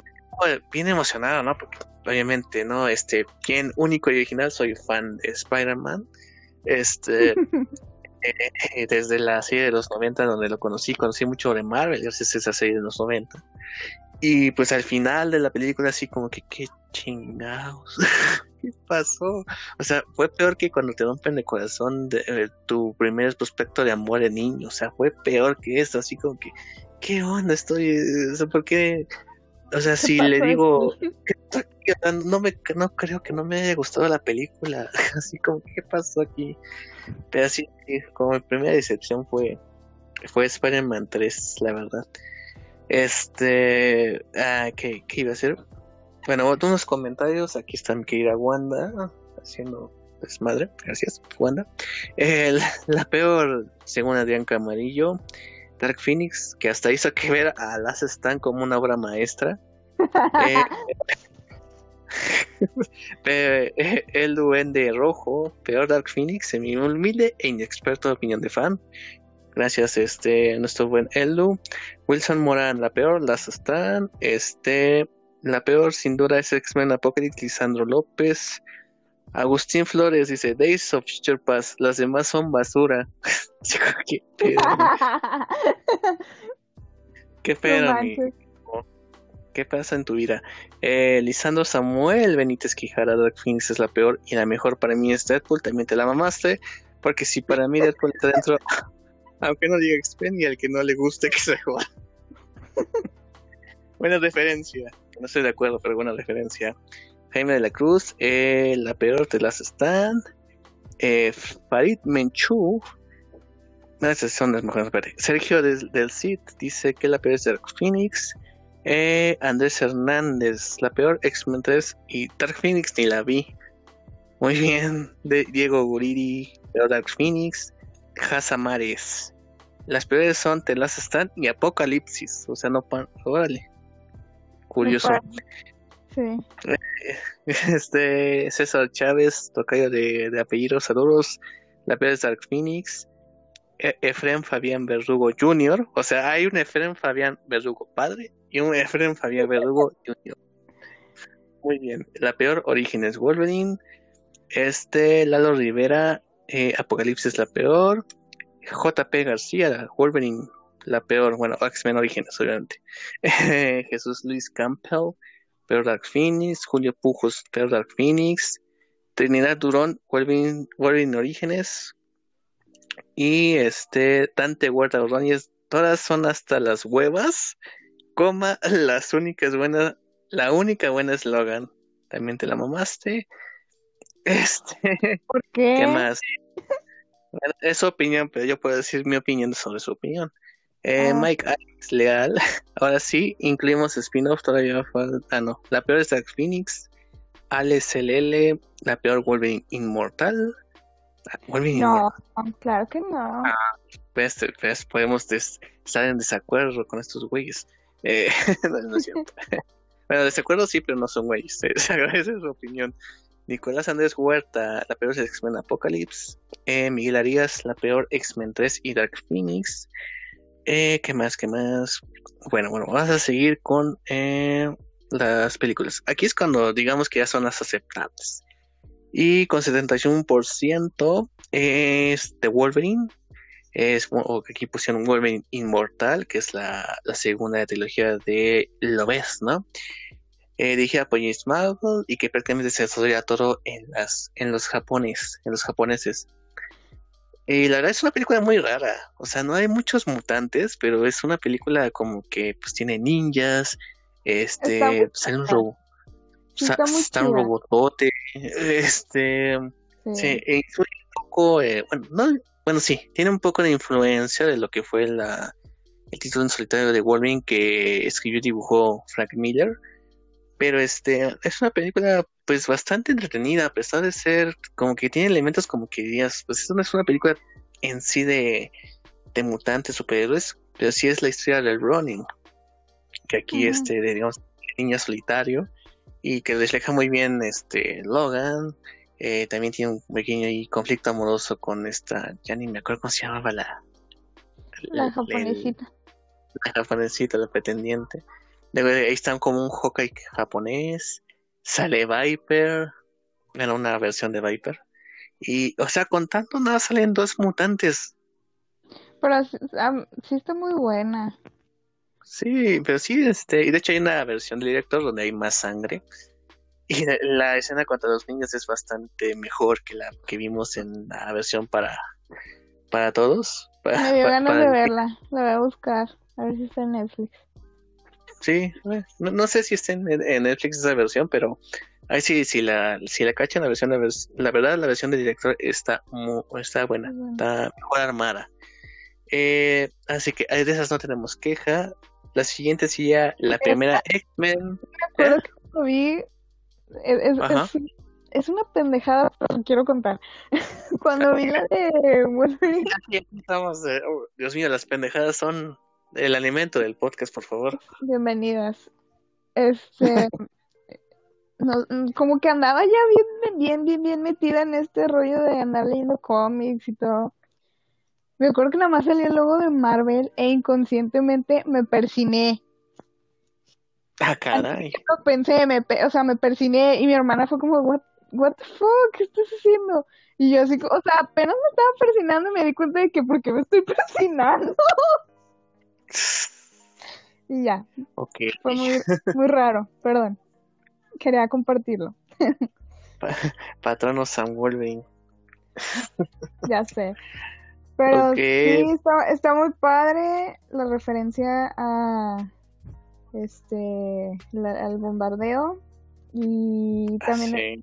bien emocionado, ¿no? Porque obviamente, ¿no? Este, quien único y original, soy fan de Spider-Man. Este, *laughs* eh, *laughs* desde la serie de los 90 donde lo conocí, conocí mucho de Marvel, gracias a esa serie de los 90. Y pues al final de la película así como que qué chingados, *laughs* ¿qué pasó? O sea, fue peor que cuando te rompen el corazón de, eh, tu primer prospecto de amor de niño, o sea, fue peor que esto, así como que, ¿qué onda estoy? O sea, ¿por qué? O sea, si le digo, no me, no creo que no me haya gustado la película, *laughs* así como, ¿qué pasó aquí? Pero así, como mi primera decepción fue, fue Spider-Man 3, la verdad. Este, ah, ¿qué, iba a hacer? Bueno, unos comentarios. Aquí está mi querida Wanda haciendo desmadre. Gracias, Wanda. *laughs* la peor, según Adrián Camarillo, Dark Phoenix, que hasta hizo que ver a Las Stan como una obra maestra. *laughs* eh, *laughs* el duende rojo, peor Dark Phoenix, en mi humilde e inexperto opinión de fan. Gracias, este, nuestro buen Elu. Wilson Moran, la peor, las están. Este, la peor, sin duda, es X-Men Apocalypse, Lisandro López. Agustín Flores dice: Days of Future Past, las demás son basura. *laughs* ¿Qué pedo? *laughs* ¿Qué pedo, ¿Qué pasa en tu vida? Eh, Lisandro Samuel Benítez Quijara, Dark Phoenix es la peor y la mejor para mí es Deadpool. También te la mamaste. Porque si para mí Deadpool está dentro *laughs* aunque no diga X-Men y al que no le guste *laughs* que se joda. *laughs* buena referencia. No estoy de acuerdo, pero buena referencia. Jaime de la Cruz, eh, la peor de las están. Eh, Farid Menchú. Esas son las mejores. Sergio del Cid dice que la peor es Dark Phoenix. Eh, Andrés Hernández, la peor X-Men 3 y Dark Phoenix ni la vi. Muy bien. De Diego Guriri, peor Dark Phoenix. Hazamares. Las peores son The Last Stand y Apocalipsis. O sea, no pan. Órale. Curioso. Sí. *laughs* Este César Chávez, tocayo de, de apellidos adoros. La peor es Dark Phoenix. E Efren Fabián Verdugo Jr. O sea, hay un Efren Fabián Verdugo padre y un Efren Fabián Verdugo Jr. Muy bien. La peor origen es Wolverine. Este Lalo Rivera, eh, Apocalipsis la peor. JP García, Wolverine, la peor, bueno, X-Men Orígenes, obviamente. *laughs* Jesús Luis Campbell, peor Dark Phoenix. Julio Pujos, peor Dark Phoenix. Trinidad Durón, Wolverine, Wolverine Orígenes. Y este, Dante Huerta Ordóñez, todas son hasta las huevas, coma, las únicas buenas, la única buena eslogan. También te la mamaste. *laughs* Este, ¿Por qué? ¿Qué más? es su opinión, pero yo puedo decir mi opinión sobre su opinión. Eh, ah. Mike Alex Leal. *laughs* Ahora sí, incluimos spin-off. Todavía falta. Ah, no. La peor es Dark Phoenix. Alex LL. La peor Wolverine Inmortal. No, claro que no. Ah, podemos estar en desacuerdo con estos güeyes. Eh, *laughs* no, es cierto. *laughs* bueno, desacuerdo sí, pero no son güeyes. *laughs* Se agradece su opinión. Nicolás Andrés Huerta, la peor es X-Men Apocalypse. Eh, Miguel Arias, la peor X-Men 3 y Dark Phoenix. Eh, ¿Qué más? ¿Qué más? Bueno, bueno, vamos a seguir con eh, las películas. Aquí es cuando digamos que ya son las aceptables. Y con 71% es The Wolverine. Es, o aquí pusieron Wolverine Inmortal, que es la, la segunda trilogía de Lo ves, ¿no? eh, dirigida por James Marvel y que prácticamente se desarrolla todo en las en los japoneses, en los japoneses. Y la verdad es una película muy rara, o sea, no hay muchos mutantes, pero es una película como que pues tiene ninjas, este, sale un robot, está, un robotote, este, sí, es un poco, eh, bueno, no, bueno, sí, tiene un poco de influencia de lo que fue la el título en solitario de Wolverine que escribió y dibujó Frank Miller pero este es una película pues bastante entretenida, a pesar de ser como que tiene elementos como que dirías, pues esto no es una película en sí de, de mutantes superhéroes, pero sí es la historia del running, que aquí este, de, digamos, niña solitario y que refleja muy bien este Logan, eh, también tiene un pequeño conflicto amoroso con esta, ya ni me acuerdo cómo se llamaba la... La, japonesita. la japonesita, la pretendiente. ahí están como un Hawkeye japonés, sale Viper, era una versión de Viper. Y, o sea, con tanto nada salen dos mutantes. Pero sí está muy buena. Sí, pero sí, este, y de hecho hay una versión del director donde hay más sangre. Y la escena contra los niños es bastante mejor que la que vimos en la versión para, para todos. Me dio ganas de verla, la voy a buscar, a ver si está en Netflix. Sí, no, no sé si está en, Netflix esa versión, pero ahí sí, si la, si la cachan la versión, la, la verdad la versión del director está muy, está buena, está mejor armada. Eh, así que de esas no tenemos queja. La siguiente sería la primera X-Men. Me acuerdo que vi. Es, es, una pendejada, pero quiero contar. *laughs* Cuando vi la de. *laughs* Estamos, oh, Dios mío, las pendejadas son el alimento del podcast, por favor. Bienvenidas. Este. *laughs* como que andaba ya bien, bien, bien, bien metida en este rollo de andar leyendo cómics y todo. Me acuerdo que nada más salió el logo de Marvel e inconscientemente me persiné. Ah, caray. pensé, me, o sea, me persiné y mi hermana fue como, what, what the fuck, ¿qué estás haciendo? Y yo así, o sea, apenas me estaba persinando y me di cuenta de que, ¿por qué me estoy *laughs* persinando? y ya. Okay. Fue muy, muy raro, perdón. Quería compartirlo. Patrono San Wolverine. ya sé. Pero sí, está, muy padre la referencia a este al bombardeo. Y ah, también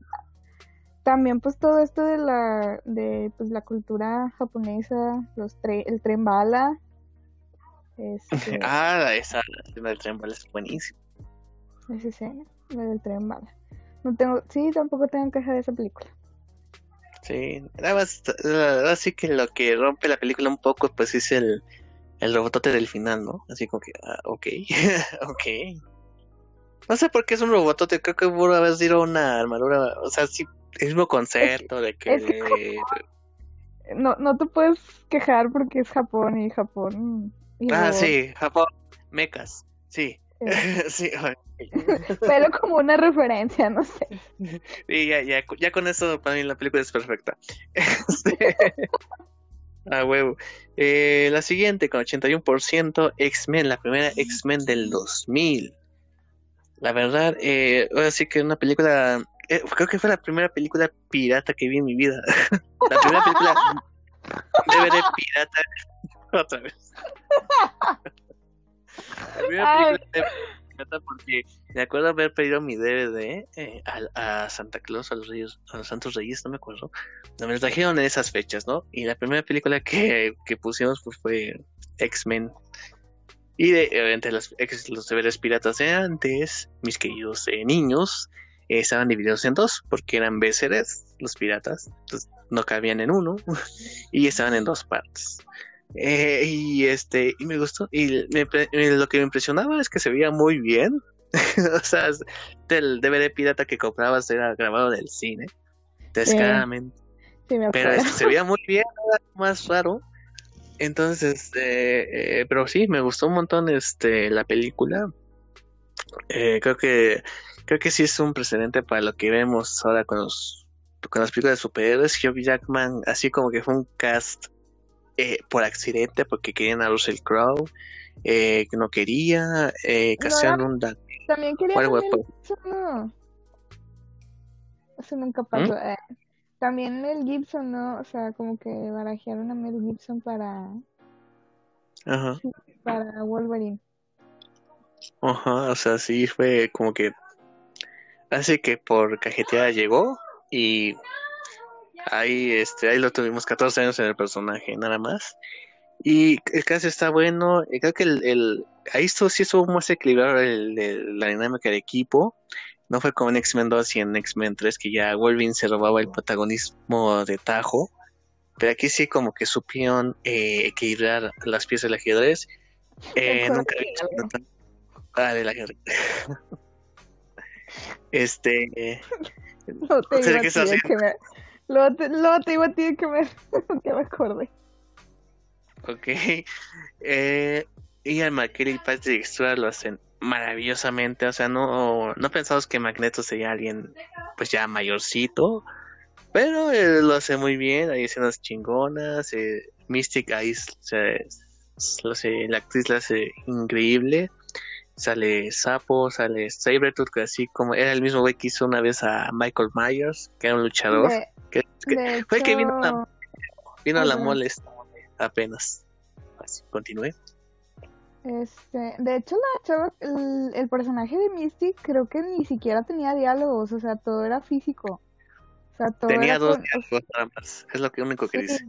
también pues todo esto de la de pues la cultura japonesa los el tren bala. Este... *laughs* ah esa del tren bala es buenísimo esa escena la del tren bala. No tengo sí tampoco tengo queja de esa película Sí, nada más, así que lo que rompe la película un poco, pues es el, el robotote del final, ¿no? Así como que, ah, ok, *laughs* ok. No sé por qué es un robotote, creo que pudo haber sido una armadura, o sea, sí, el mismo concepto de que... no, no te puedes quejar porque es Japón y Japón... ah, sí, Japón, mecas, sí. *laughs* sí, *laughs* pero como una referencia, no sé. Sí, ya, ya, ya con eso para mí la película es perfecta. *laughs* Este... Ah, huevo. Eh, la siguiente, con 81%, X-Men, la primera X-Men del 2000. La verdad, eh, ahora sí que una película, eh, creo que fue la primera película pirata que vi en mi vida. la primera película DVD pirata, otra vez. La primera película porque me acuerdo haber pedido mi DVD eh, a, Santa Claus, a los Reyes, a los Santos Reyes, no me acuerdo. Me lo trajeron en esas fechas, ¿no? Y la primera película que, pusimos pues, fue X-Men. Y de, entre los, los deberes piratas de antes, mis queridos eh, niños, eh, estaban divididos en dos, porque eran BCDs, los piratas, entonces no cabían en uno, *laughs* y estaban en dos partes. Eh, y este, y me gustó. Y lo que me impresionaba es que se veía muy bien. *laughs* o sea, el DVD pirata que comprabas era grabado del cine, descaradamente. pero se veía muy bien, más raro. Entonces, este, eh, pero sí, me gustó un montón este la película. Eh, creo que creo que sí es un precedente para lo que vemos ahora con los con las películas de superhéroes. Hugh Jackman, así como que fue un cast eh, por accidente porque querían a Russell Crowe, eh, no quería, eh, un También quería a Mel Gibson, Eso nunca pasó. ¿Mm? Eh, también Mel Gibson, ¿no? O sea, como que barajearon a Mel Gibson para... Ajá. Para Wolverine. Ajá, o sea, sí fue como que... Así que por cajeteada llegó y Ahí, este, ahí lo tuvimos 14 años en el personaje, nada más. Y el caso está bueno. Creo que el, el ahí esto, sí estuvo más equilibrado el, la dinámica de equipo. No fue como en X-Men 2 y en X-Men 3 que ya Wolverine se robaba el protagonismo de Tajo. Pero aquí sí como que supieron eh, equilibrar las piezas del ajedrez. Eh, nunca había visto Ah, del ajedrez. *laughs* este... *laughs* No te digo que, me, Luego te, te iba a ti que me, *laughs* que me acordé. Ok. Eh, Ian McKellen y Patrick Stewart lo hacen maravillosamente, o sea, no, no pensamos que Magneto sería alguien pues ya mayorcito, pero él lo hace muy bien, hay escenas chingonas, eh, Mystic ahí se, la actriz la hace increíble, sale Sapo, sale Sabretooth, que así como era el mismo güey que hizo una vez a Michael Myers, que era un luchador, que, fue que vino, la, vino a la mole apenas. Así, continúe. Este, de hecho, la el, personaje de Mystic creo que ni siquiera tenía diálogos, o sea, todo era físico. O sea, todo tenía dos diálogos nada más, es lo que único que dice.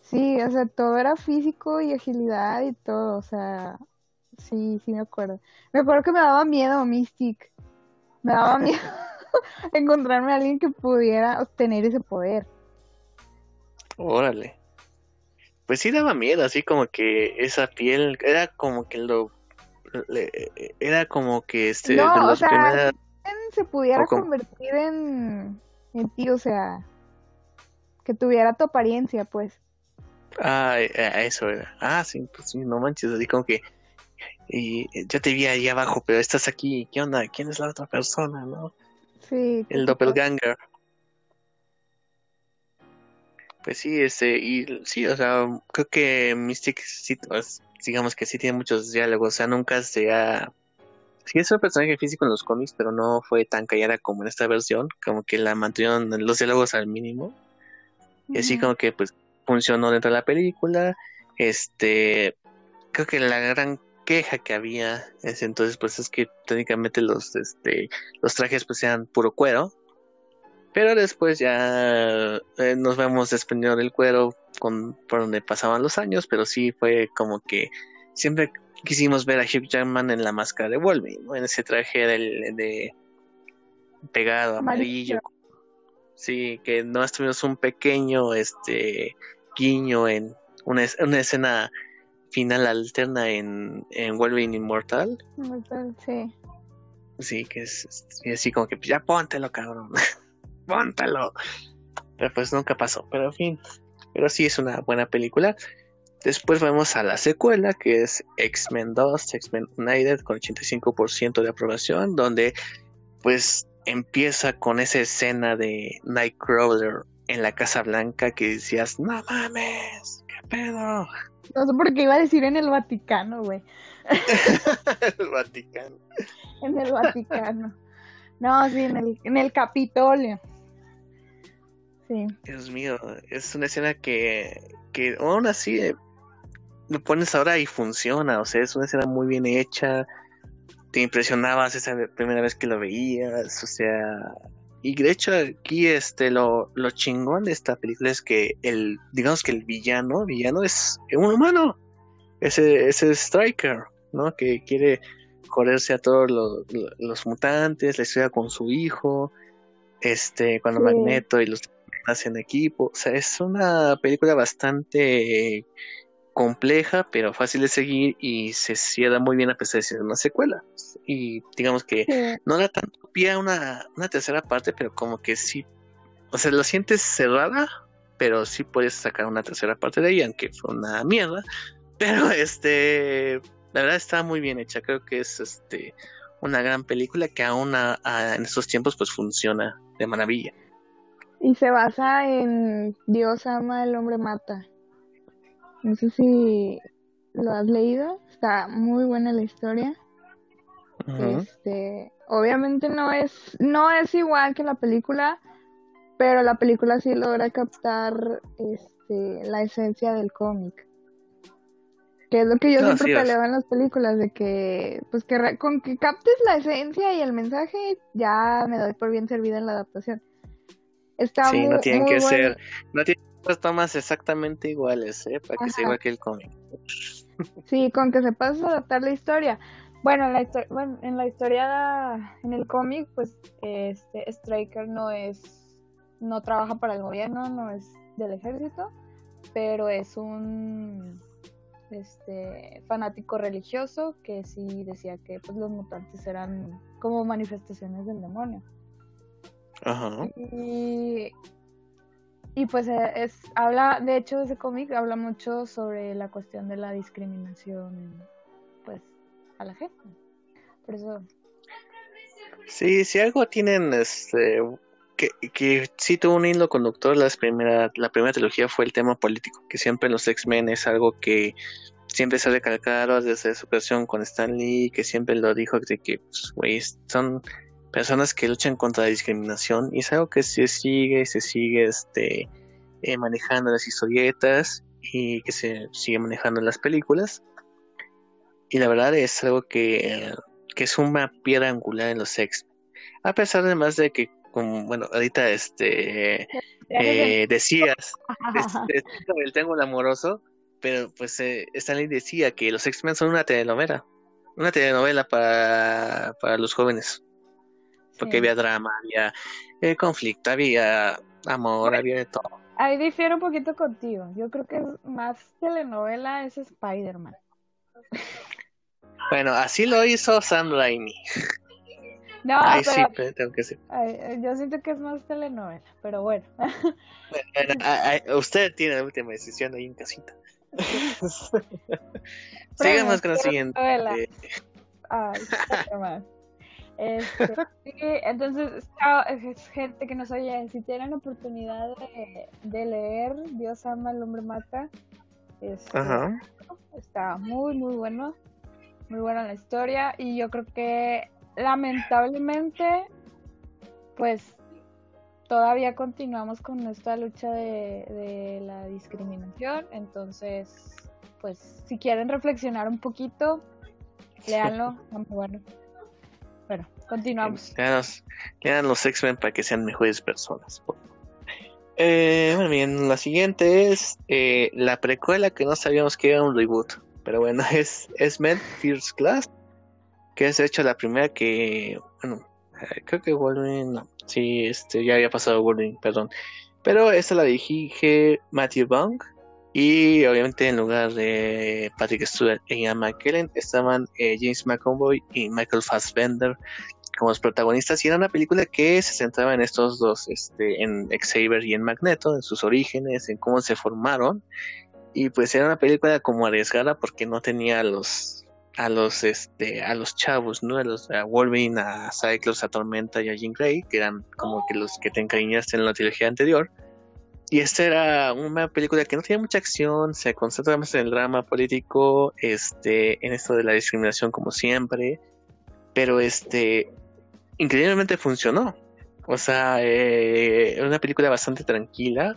Sí, o sea, todo era físico y agilidad y todo, o sea, sí, sí me acuerdo. Me acuerdo que me daba miedo Mystic, me daba *laughs* miedo *laughs* encontrarme a alguien que pudiera obtener ese poder. Órale pues sí daba miedo, así como que esa piel era como que lo era como que este no, o sea, se pudiera convertir en en ti, o sea, que tuviera tu apariencia, pues. Ah, eh, eso era. Ah, sí, pues sí, no manches, así como que y ya te vi ahí abajo, pero estás aquí, ¿qué onda? ¿Quién es la otra persona, no? Sí. El doppelganger. Pues sí, este, y sí, o sea, creo que Mystic sí, pues, digamos que sí tiene muchos diálogos, o sea, nunca se ha... Sí es un personaje físico en los cómics, pero no fue tan callada como en esta versión, como que la mantuvieron los diálogos al mínimo. Y así como que pues funcionó dentro de la película. Este, creo que la gran queja que había ese entonces pues es que técnicamente los este los trajes pues sean puro cuero pero después ya eh, nos vemos desprendiendo del cuero con, por donde pasaban los años, pero sí fue como que siempre quisimos ver a Hugh Jackman en la máscara de Wolverine, en ese traje del, de pegado amarillo. Sí, que no tuvimos un pequeño este guiño en una, una escena final alterna en, en Wolverine Immortal. Immortal, sí. Sí, que es, así como que ya póntelo, cabrón. *laughs* póntalo. Pero pues nunca pasó, pero en fin. Pero sí es una buena película. Después vamos a la secuela que es X-Men 2, X-Men United con 85% de aprobación, donde pues empieza con esa escena de Nightcrawler en la Casa Blanca que decías, no mames, pedo. No sé por qué iba a decir en el Vaticano, güey. *laughs* el Vaticano. en el Vaticano. No, sí, en el, en el Capitolio. Dios mío, es una escena que, que aún así eh, lo pones ahora y funciona, o sea, es una escena muy bien hecha, te impresionabas esa primera vez que lo veías, o sea, y de hecho aquí este lo, lo chingón de esta película es que el, digamos que el villano, villano es un humano, ese, ese Striker, ¿no? Que quiere correrse a todos los, los, mutantes, la historia con su hijo, este, cuando Magneto y los en equipo. O sea, es una película bastante compleja, pero fácil de seguir y se cierra muy bien a pesar de ser una secuela. Y digamos que no da tanto pie a una, una tercera parte, pero como que sí, o sea, lo sientes cerrada, pero sí puedes sacar una tercera parte de ahí, aunque fue una mierda. *laughs* Pero este, la verdad está muy bien hecha. Creo que es este una gran película que aún en estos tiempos pues funciona de maravilla. Y se basa en Dios ama, el hombre mata. No sé si lo has leído. Está muy buena la historia. Este, obviamente no es, no es igual que la película, pero la película sí logra captar este, la esencia del cómic. Que es lo que yo siempre peleo en las películas, de que, pues que con que captes la esencia y el mensaje, ya me doy por bien servida en la adaptación sí, no tienen que ser, no tienen que tomas exactamente iguales, ¿eh? Para que sea igual que el cómic. Sí, con que sepas adaptar la historia. Bueno, en la, bueno, en la historia, en el cómic, pues este Striker no es, no trabaja para el gobierno, no es del ejército, pero es un este fanático religioso que sí decía que pues los mutantes eran como manifestaciones del demonio. Y, y pues eh, es, habla, de hecho ese cómic habla mucho sobre la cuestión de la discriminación pues a la gente. Por eso. Sí, si algo tienen, este, que, que sí tuvo un hilo conductor, las primera, la primera trilogía fue el tema político, que siempre los X-Men es algo que siempre se ha recalcado desde su creación con Stan Lee, que siempre lo dijo de que, pues, güey, son personas que luchan contra la discriminación y es algo que se sigue, se sigue, este, eh, manejando las historietas y que se sigue manejando en las películas. Y la verdad es algo que, que es una piedra angular en los X. A pesar de más de que, como, bueno, ahorita este eh, decías, *laughs* este, el triángulo amoroso, pero pues eh, Stanley decía que los X-Men son una telenovela, una telenovela para, para los jóvenes. Porque había drama, había eh, conflicto, había amor, había de todo. Ahí difiero un poquito contigo. Yo creo que es más telenovela es Spider-Man. Bueno, así lo hizo Sam Raimi. No, Ay, pero sí, tengo que decir. ay, yo siento que es más telenovela, pero bueno. Bueno, a- a- usted tiene la última decisión ahí en casita. *laughs* Sigamos con la siguiente. Ay. Este, *laughs* sí, entonces, es gente que nos oye, si tienen oportunidad de, de leer Dios ama, el hombre mata, este, Ajá. está muy, muy bueno, muy buena la historia y yo creo que lamentablemente, pues todavía continuamos con esta lucha de, de la discriminación, entonces, pues si quieren reflexionar un poquito, léanlo, está muy bueno. Bueno, continuamos. Lean los, X-Men para que sean mejores personas. Eh, bueno, bien, la siguiente es eh, la precuela que no sabíamos que era un reboot. Pero bueno, *laughs* es X-Men First Class. Que es de hecho la primera que. Bueno, eh, creo que Wolverine. No, sí, este, ya había pasado Wolverine, perdón. Pero esta la dirige Matthew Bong. Y obviamente en lugar de Patrick Stewart e Ian McKellen estaban eh, James McAvoy y Michael Fassbender como los protagonistas y era una película que se centraba en estos dos, este, en Xavier y en Magneto, en sus orígenes, en cómo se formaron y pues era una película como arriesgada porque no tenía a los a los este a los chavos, ¿no? A los Wolverine, a Cyclops, a Tormenta y a Jean Grey, que eran como que los que te encariñaste en la trilogía anterior. Y esta era una película que no tenía mucha acción, se concentra más en el drama político, este, en esto de la discriminación como siempre, pero este, increíblemente funcionó. O sea, eh, una película bastante tranquila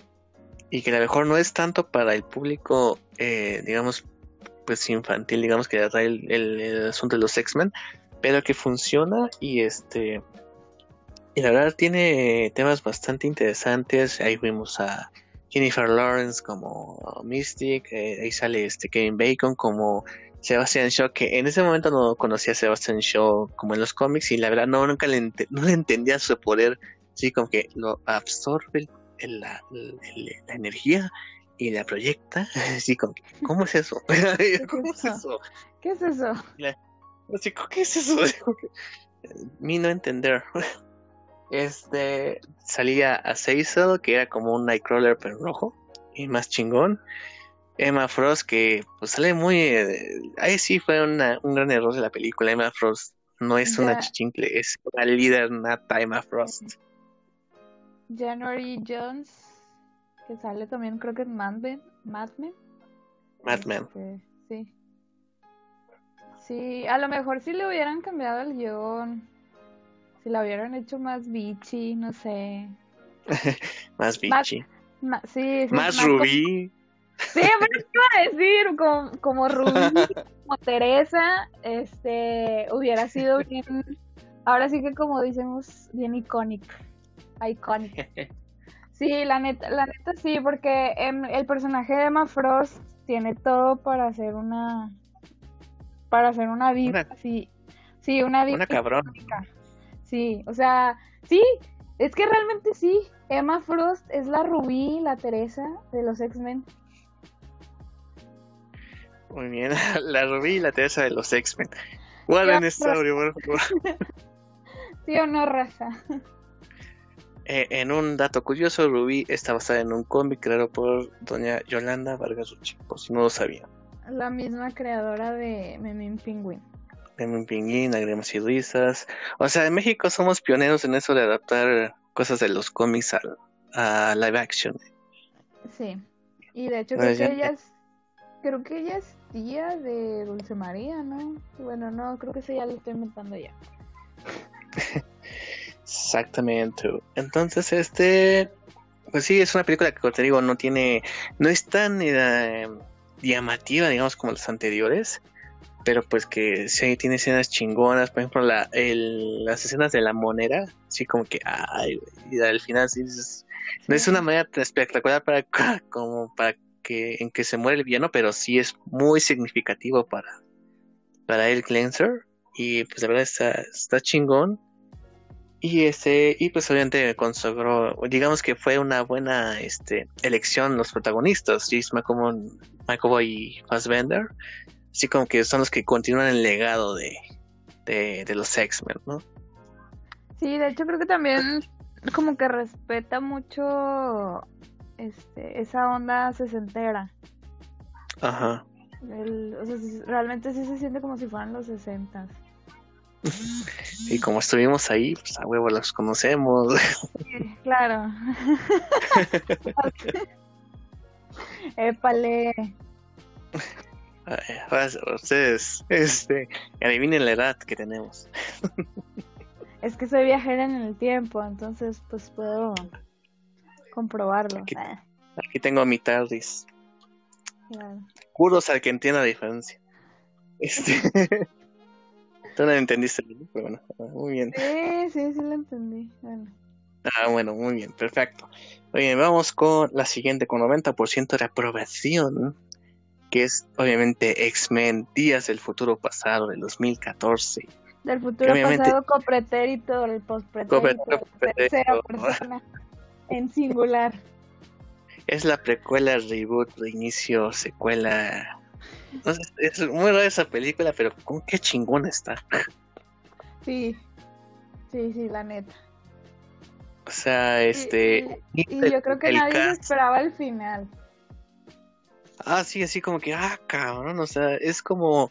y que a lo mejor no es tanto para el público, eh, digamos, pues infantil, digamos que atrae el, el- el asunto de los X-Men, pero que funciona y este, y la verdad tiene temas bastante interesantes. Ahí vimos a Jennifer Lawrence como Mystic, eh, ahí sale este Kevin Bacon como Sebastian Shaw, que en ese momento no conocía a Sebastian Shaw como en los cómics y la verdad no nunca le, no le entendía su poder, sí, como que lo absorbe la, la energía y la proyecta, *laughs* así como que, ¿cómo es eso? *laughs* ¿Cómo es eso? ¿Qué es eso? Así, como, ¿qué es eso? *laughs* Eh, Mi no entender. Este salía a Cecil, que era como un Nightcrawler pero rojo y más chingón. Emma Frost, que pues sale muy. eh, ahí sí fue una- un gran error de la película. Emma Frost no es una chichincle, es una líder nata Emma Frost. January Jones, que sale también creo que en Mad Men. Mad Men. Mad Men. Este, sí. Sí, a lo mejor si le hubieran cambiado el guion, si la hubieran hecho más bitchy, no sé. *laughs* Más Más- bichi. Ma- sí, sí, Más como- Rubí. Sí, pero iba a decir, como, como Rubí, *laughs* como Teresa, este, hubiera sido bien, ahora sí que como decimos, bien icónico, icónico. Sí, la neta, la neta sí, porque em, el personaje de Emma Frost tiene todo para hacer una, para hacer una vida, Una- sí, sí, una vida Una cabrón. icónica. Sí, o sea, sí, es que realmente sí, Emma Frost es la Rubí, la Teresa de los X-Men. Muy bien. *laughs* La Rubí y la Teresa de los X-Men. Guarden este audio, por favor. *laughs* *laughs* ¿Sí o no, raza? Eh, en un dato curioso, Rubí está basada en un cómic creado por doña Yolanda Vargas Ruchi, por si no lo sabían. La misma creadora de Memín Pingüín. Lemon Pinguín, Lágrimas y Risas. O sea, en México somos pioneros en eso de adaptar cosas de los cómics a, a live action. Sí. Y de hecho creo que ella es, creo que ella es tía de Dulce María, ¿no? Bueno, no, creo que ese ya lo estoy inventando ya. Exactamente. Entonces, este, pues sí, es una película que, como te digo, no tiene, no es tan eh, llamativa, digamos, como las anteriores, pero pues que sí tiene escenas chingonas, por ejemplo, la, el, las escenas de la monera, sí, como que, ay, y al final sí, no es una manera espectacular para, *laughs* como para que, en que se muere el villano, pero sí es muy significativo para, para el Cleanser, y pues la verdad está, está chingón. Y este, y pues obviamente consagró, digamos que fue una buena este, elección los protagonistas, James McAvoy, y Fassbender, así como que son los que continúan el legado de, de, los X-Men, ¿no? Sí, de hecho creo que también como que respeta mucho este, esa onda sesentera. Ajá. o sea, realmente sí se siente como si fueran los sesentas. *laughs* Y como estuvimos ahí, pues a huevo los conocemos. claro. *laughs* *laughs* Épale. Ustedes, este, adivinen la edad que tenemos. Es que soy viajera en el tiempo, entonces pues puedo comprobarlo. Aquí, tengo a mi TARDIS. Claro. Puros al que entienda la diferencia. Este. *laughs* Tú no entendiste, pero bueno, muy bien. Sí, sí, sí lo entendí. Bueno. Ah, bueno, muy bien, perfecto. Oye, vamos con la siguiente, con 90% de aprobación, que es obviamente X-Men Días del Futuro Pasado del 2014. Del futuro pasado con pretérito, el postpretérito, tercera persona, en singular. *laughs* Es la precuela, reboot, reinicio, secuela, es muy rara esa película, pero con qué chingona está. *laughs* Sí, sí, sí, la neta. O sea, este. Y, yo creo que nadie esperaba el final. Ah, sí, así como que, ah, cabrón, o sea, es como.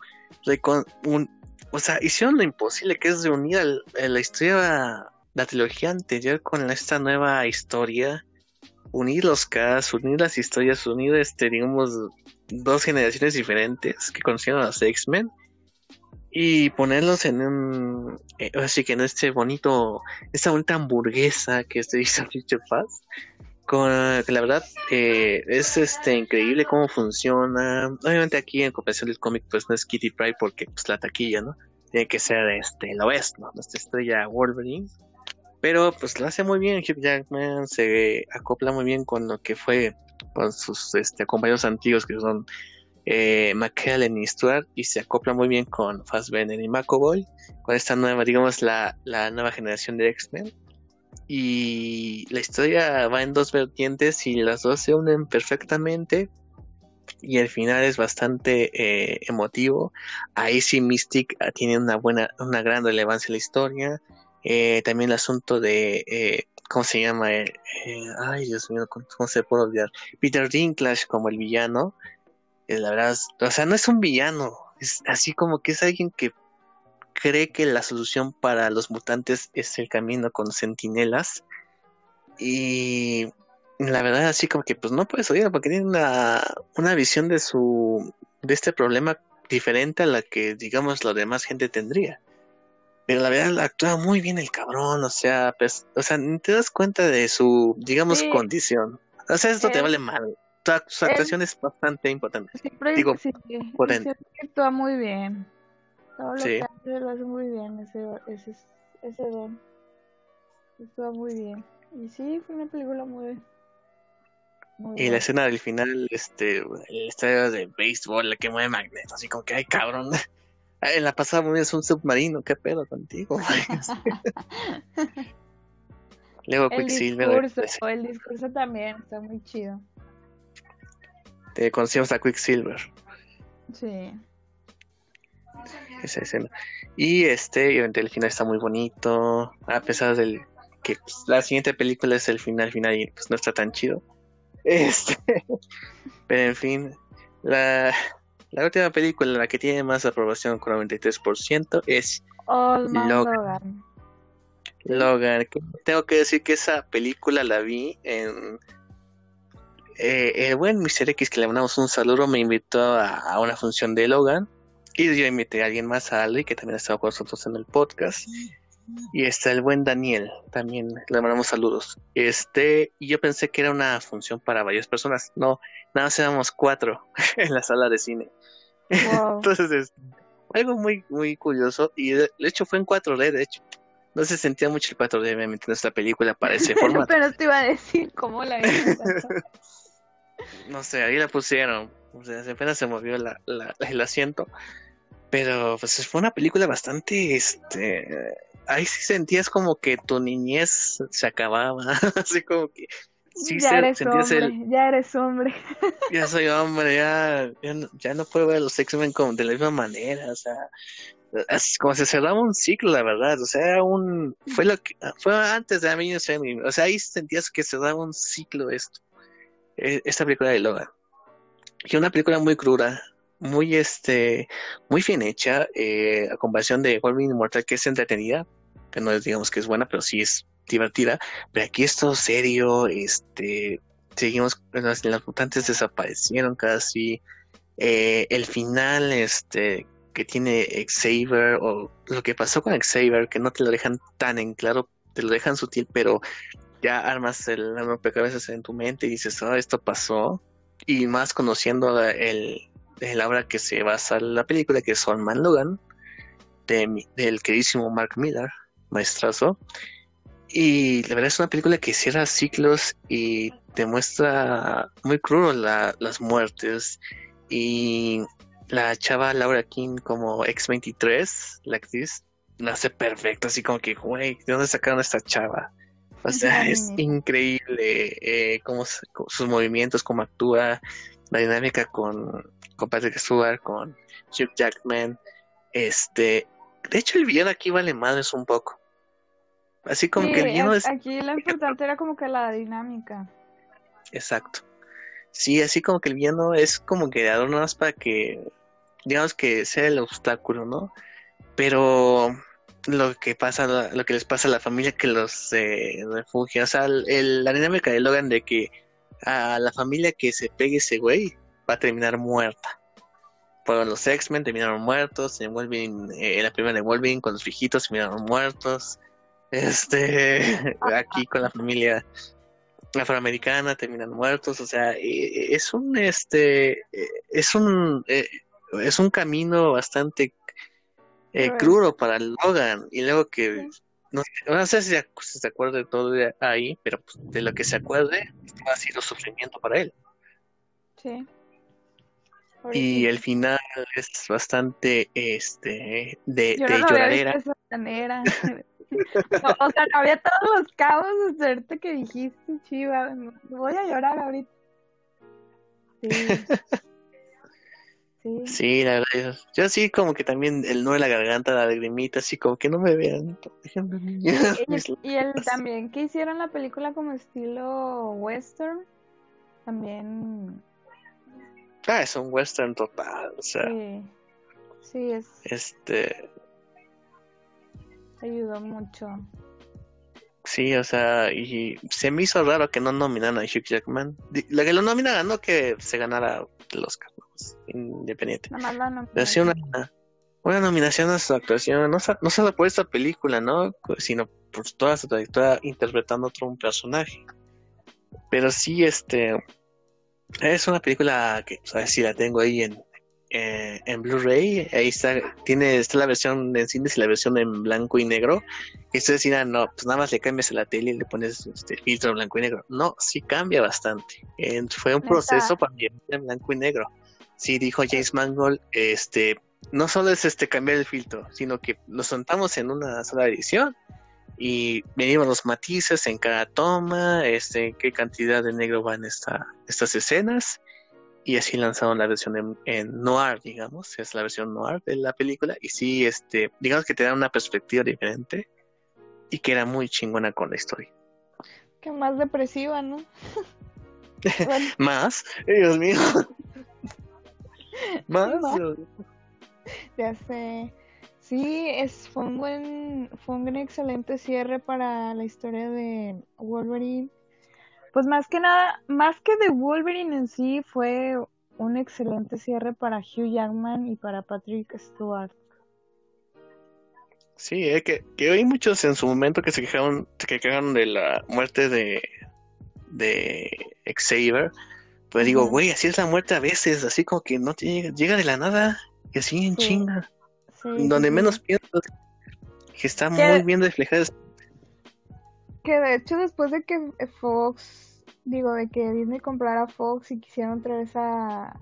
Un, o sea, hicieron lo imposible, que es reunir la historia, la trilogía anterior con esta nueva historia. Unir los casos, unir las historias, unir, este, digamos, dos generaciones diferentes que conocieron a los X-Men y ponerlos en un eh, así que en este bonito esta bonita hamburguesa que es de Future Fast con la verdad eh, es este increíble cómo funciona. Obviamente aquí en comparación del cómic pues no es Kitty Pryde porque pues la taquilla no tiene que ser este lo es no nuestra estrella Wolverine. Pero pues lo hace muy bien. Hugh Jackman se acopla muy bien con lo que fue con sus este, compañeros antiguos que son eh, McKellen y Stuart y se acopla muy bien con Fassbender y McAvoy con esta nueva, digamos, la, la nueva generación de X-Men. Y la historia va en dos vertientes y las dos se unen perfectamente. Y el final es bastante eh, emotivo. Ahí sí Mystic ah, tiene una buena, una gran relevancia en la historia. Eh, también el asunto de eh, ¿cómo se llama? Eh, eh, ay, Dios mío, ¿cómo se puede olvidar? Peter Dinklage como el villano. La verdad, o sea, no es un villano, es así como que es alguien que cree que la solución para los mutantes es el camino con sentinelas. Y la verdad, así como que pues no puedes oír porque tiene una, una visión de su de este problema diferente a la que digamos la demás gente tendría. Pero la verdad actúa muy bien el cabrón, o sea, pues, o sea, te das cuenta de su, digamos, condición. O sea, esto te vale mal. Su actuación es bastante importante. Digo, sí, actúa muy bien. Todo lo que hace lo hace muy bien, ese, ese, ese don. Actúa muy bien. Y sí, fue una película muy... y la escena del final, este, el estadio de béisbol, la que mueve Magneto, así como que, ay, cabrón. *laughs* En la pasada movida es un submarino, ¿qué pedo contigo? *laughs* *laughs* Luego Quicksilver. El discurso, el discurso también está muy chido. Te conocimos a Quicksilver. Sí. Esa escena. Y este, obviamente el final está muy bonito. A pesar del que pues, la siguiente película es el final final y pues no está tan chido. *laughs* Este. Pero en fin. La, La última película, la que tiene más aprobación con 93%, es Logan. Logan. Tengo que decir que esa película la vi en... eh, el buen Mr. X, que le mandamos un saludo, me invitó a, a una función de Logan. Y yo invité a alguien más, a Ali, que también ha estado con nosotros en el podcast. Y está el buen Daniel, también le mandamos saludos. Este, y yo pensé que era una función para varias personas. No, nada más éramos cuatro *laughs* en la sala de cine. Wow. *laughs* Entonces, es algo muy, muy curioso. Y de, hecho fue en 4D, de hecho. No se sentía mucho el 4D obviamente, en esta película para ese *laughs* formato. Pero te iba a decir cómo la no sé, ahí la pusieron. O sea, apenas se movió la, la- *laughs* el asiento. Pero pues fue una película bastante, este, ahí sí sentías como que tu niñez se acababa, *laughs* así como que sí ya se- eres hombre, el, ya eres hombre. *laughs* ya soy hombre, ya, ya, no, ya no puedo ver a los X-Men como de la misma manera, o sea, es como se cerraba un ciclo, la verdad, o sea, un, fue lo que, fue antes de Endgame, o sea, ahí sentías que se daba un ciclo esto, eh, esta película de Logan, y una película muy cruda, muy, este, muy bien hecha, eh, a comparación de Wolverine Immortal, que es entretenida, que no es, digamos que es buena, pero sí es divertida, pero aquí es todo serio, este, seguimos, las, mutantes desaparecieron casi, eh, el final, este, que tiene Xavier, o lo que pasó con Xavier, que no te lo dejan tan en claro, te lo dejan sutil, pero ya armas el rompecabezas en tu mente y dices, oh, esto pasó, y más conociendo el, el obra que se basa en la película, que es Man Logan, de, del queridísimo Mark Miller, maestrazo. Y la verdad es una película que cierra ciclos y te muestra muy crudo la- las muertes. Y la chava Laura King como X23, la actriz, la hace perfecta, así como que, güey, ¿de dónde sacaron esta chava? O sea, es increíble eh, cómo co- sus movimientos, cómo actúa, la dinámica con, con Patrick Stewart, con Hugh Jackman. Este, de hecho, el villano aquí vale madres un poco. Así como Sí, que el villano es aquí lo *laughs* importante era como que la dinámica. exacto. Sí, así como que el villano es como que adorno más para que, digamos que sea el obstáculo, ¿no? Pero lo que pasa, lo que les pasa a la familia que los eh, refugia, o sea, el- la dinámica de Logan de que a la familia que se pegue ese güey va a terminar muerta. Por los X-Men terminaron muertos, en Wolverine, eh, la primera de Wolverine con los viejitos terminaron muertos. Este, *laughs* aquí con la familia afroamericana terminan muertos, o sea, eh, es un este eh, es un eh, es un camino bastante eh, crudo para Logan y luego que no, no sé si, se si se acuerda de todo de ahí, pero pues, de lo que se acuerde ha sido sufrimiento para él Sí. y el final es bastante este de, Yo de no lloradera de esa manera. *laughs* O, o sea, había todos los cabos hasta ahorita que dijiste, chiva. Voy a llorar ahorita. Sí. *laughs* Sí. Sí, la verdad, yo, yo sí como que también el no de la garganta, la lagrimita, así como que no me vean, déjenme *laughs* Y, y el también que hicieron la película como estilo western, también. Ah, es un western total, o sea, sí, sí, es, este, ayudó mucho. sí, o sea, y se me hizo raro que no nominaran a Hugh Jackman. La que lo nominaran, no que se ganara el Oscar, Pues, independiente. Sí una, una nominación a su actuación, no, no solo por esta película, ¿no? Sino por toda su trayectoria interpretando otro un personaje. Pero sí, este, es una película que, a ver si la tengo ahí en, eh, en Blu-ray, ahí está, tiene, está la versión en cines y la versión en blanco y negro. Y ustedes dirán, no, pues nada más le cambias a la tele y le pones este filtro blanco y negro. No, sí cambia bastante. Eh, fue un proceso para llevar en blanco y negro. Sí, dijo James Mangold, este, no solo es este cambiar el filtro, sino que nos sentamos en una sola edición y medimos los matices en cada toma, este, qué cantidad de negro va en esta, estas escenas, y así lanzaron la versión en, en noir, digamos, es la versión noir de la película, y sí, este, digamos que te da una perspectiva diferente y que era muy chingona con la historia. Que más depresiva, ¿no? *laughs* Bueno, Más, Dios mío, Más. Ya sé. Sí, es, fue un buen, fue un excelente cierre para la historia de Wolverine. Pues más que nada, más que de Wolverine en sí, fue un excelente cierre para Hugh Jackman y para Patrick Stewart. Sí, eh, que, que hay muchos en su momento que se quejaron, se quejaron de la muerte de, de Xavier. Pues digo, güey, así es la muerte a veces, así como que no te llega, llega de la nada, y así en Sí. chinga. Sí, donde sí, menos piensas que está Que- muy bien reflejada. Que de hecho después de que Fox, digo, de que Disney comprara Fox y quisieron otra vez a,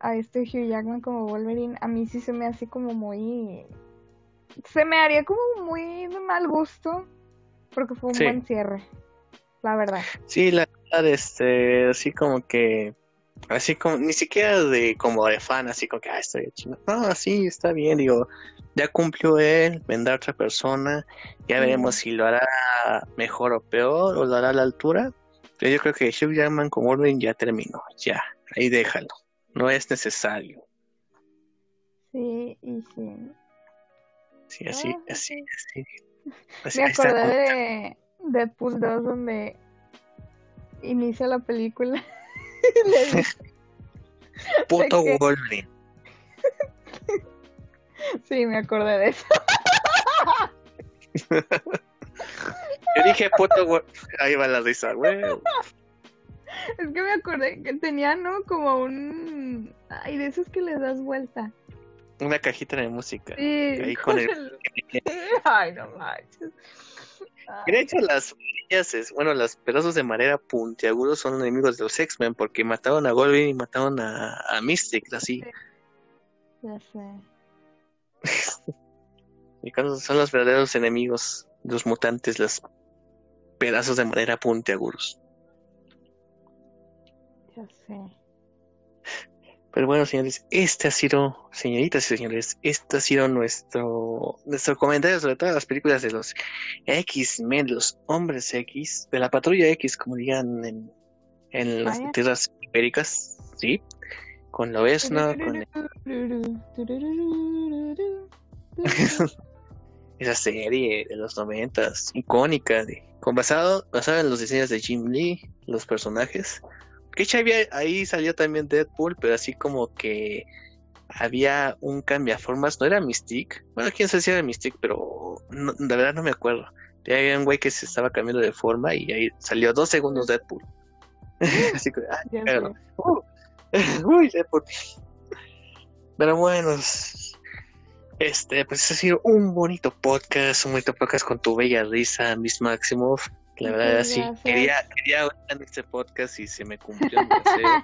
a este Hugh Jackman como Wolverine, a mí sí se me hace como muy... Se me haría como muy de mal gusto, porque fue un buen cierre, la verdad. Sí, la verdad, este, así como que, así como, ni siquiera de como de fan, así como que, ah, bien chido. No, sí, está bien, digo, ya cumplió él, vendrá otra persona, ya veremos si lo hará mejor o peor, o lo hará a la altura. Pero yo creo que Hugh Jackman con Wolverine ya terminó, ya, ahí déjalo, no es necesario. Sí, y sí. Sí, así, Ah, así, sí. así. así Me acordé de Deadpool 2 donde inicia la película. Le *laughs* dice- Puto de que- Wolverine. sí, me acordé de eso. Yo dije puto Wolverine, ahí va la risa, güey. Es que me acordé que tenía, ¿no? Como un... Ay, de esos que les das vuelta. Una cajita de música. Sí. Ahí con el- *laughs* Ay, no manches. De hecho, las varillas es, bueno, los pedazos de madera puntiagudos son enemigos de los X-Men porque mataron a Wolverine y mataron a, a Mystic, así. Ya sé. *laughs* Y cuando son los verdaderos enemigos los mutantes, los pedazos de madera puntiagudos. Ya sé. Pero bueno, señores, este ha sido, señoritas y señores, este ha sido nuestro, nuestro comentario sobre todas las películas de los X-Men, los hombres X, de la patrulla X, como digan en, en las Vaya. tierras ibéricas, ¿sí? Con Loesna, con *laughs* esa serie de los noventas, icónica, de, con basado, basado en los diseños de Jim Lee, los personajes. Que había, ahí salió también Deadpool, pero así como que había un cambiaformas, no era Mystique, bueno, quién sabe si era Mystique, pero no, de verdad no me acuerdo. Había un güey que se estaba cambiando de forma y ahí salió dos segundos Deadpool. *laughs* así que, ah, claro. Uh, *laughs* uy, Deadpool. Pero bueno, este, pues ha sido un bonito podcast, un bonito podcast con tu bella risa, Miss Maximoff. La verdad, Muchas sí, quería, quería oír en este podcast y se me cumplió deseo.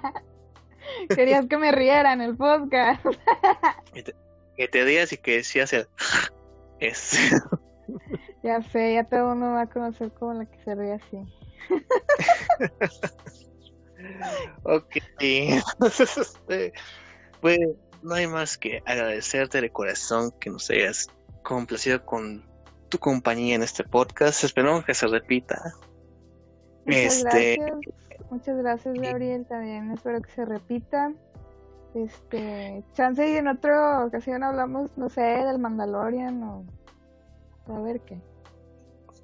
*laughs* Querías que me riera en el podcast. *laughs* que te rías y que decías el *laughs* es. Ya sé, ya todo me va a conocer como la que se ríe así. ok. Pues no hay más que agradecerte de corazón que nos hayas complacido con tu compañía en este podcast. Esperamos que se repita. Muchas Este- gracias. Muchas gracias, Gabriel. También espero que se repita. Este, chance y en otra ocasión hablamos, no sé, del Mandalorian o a ver qué.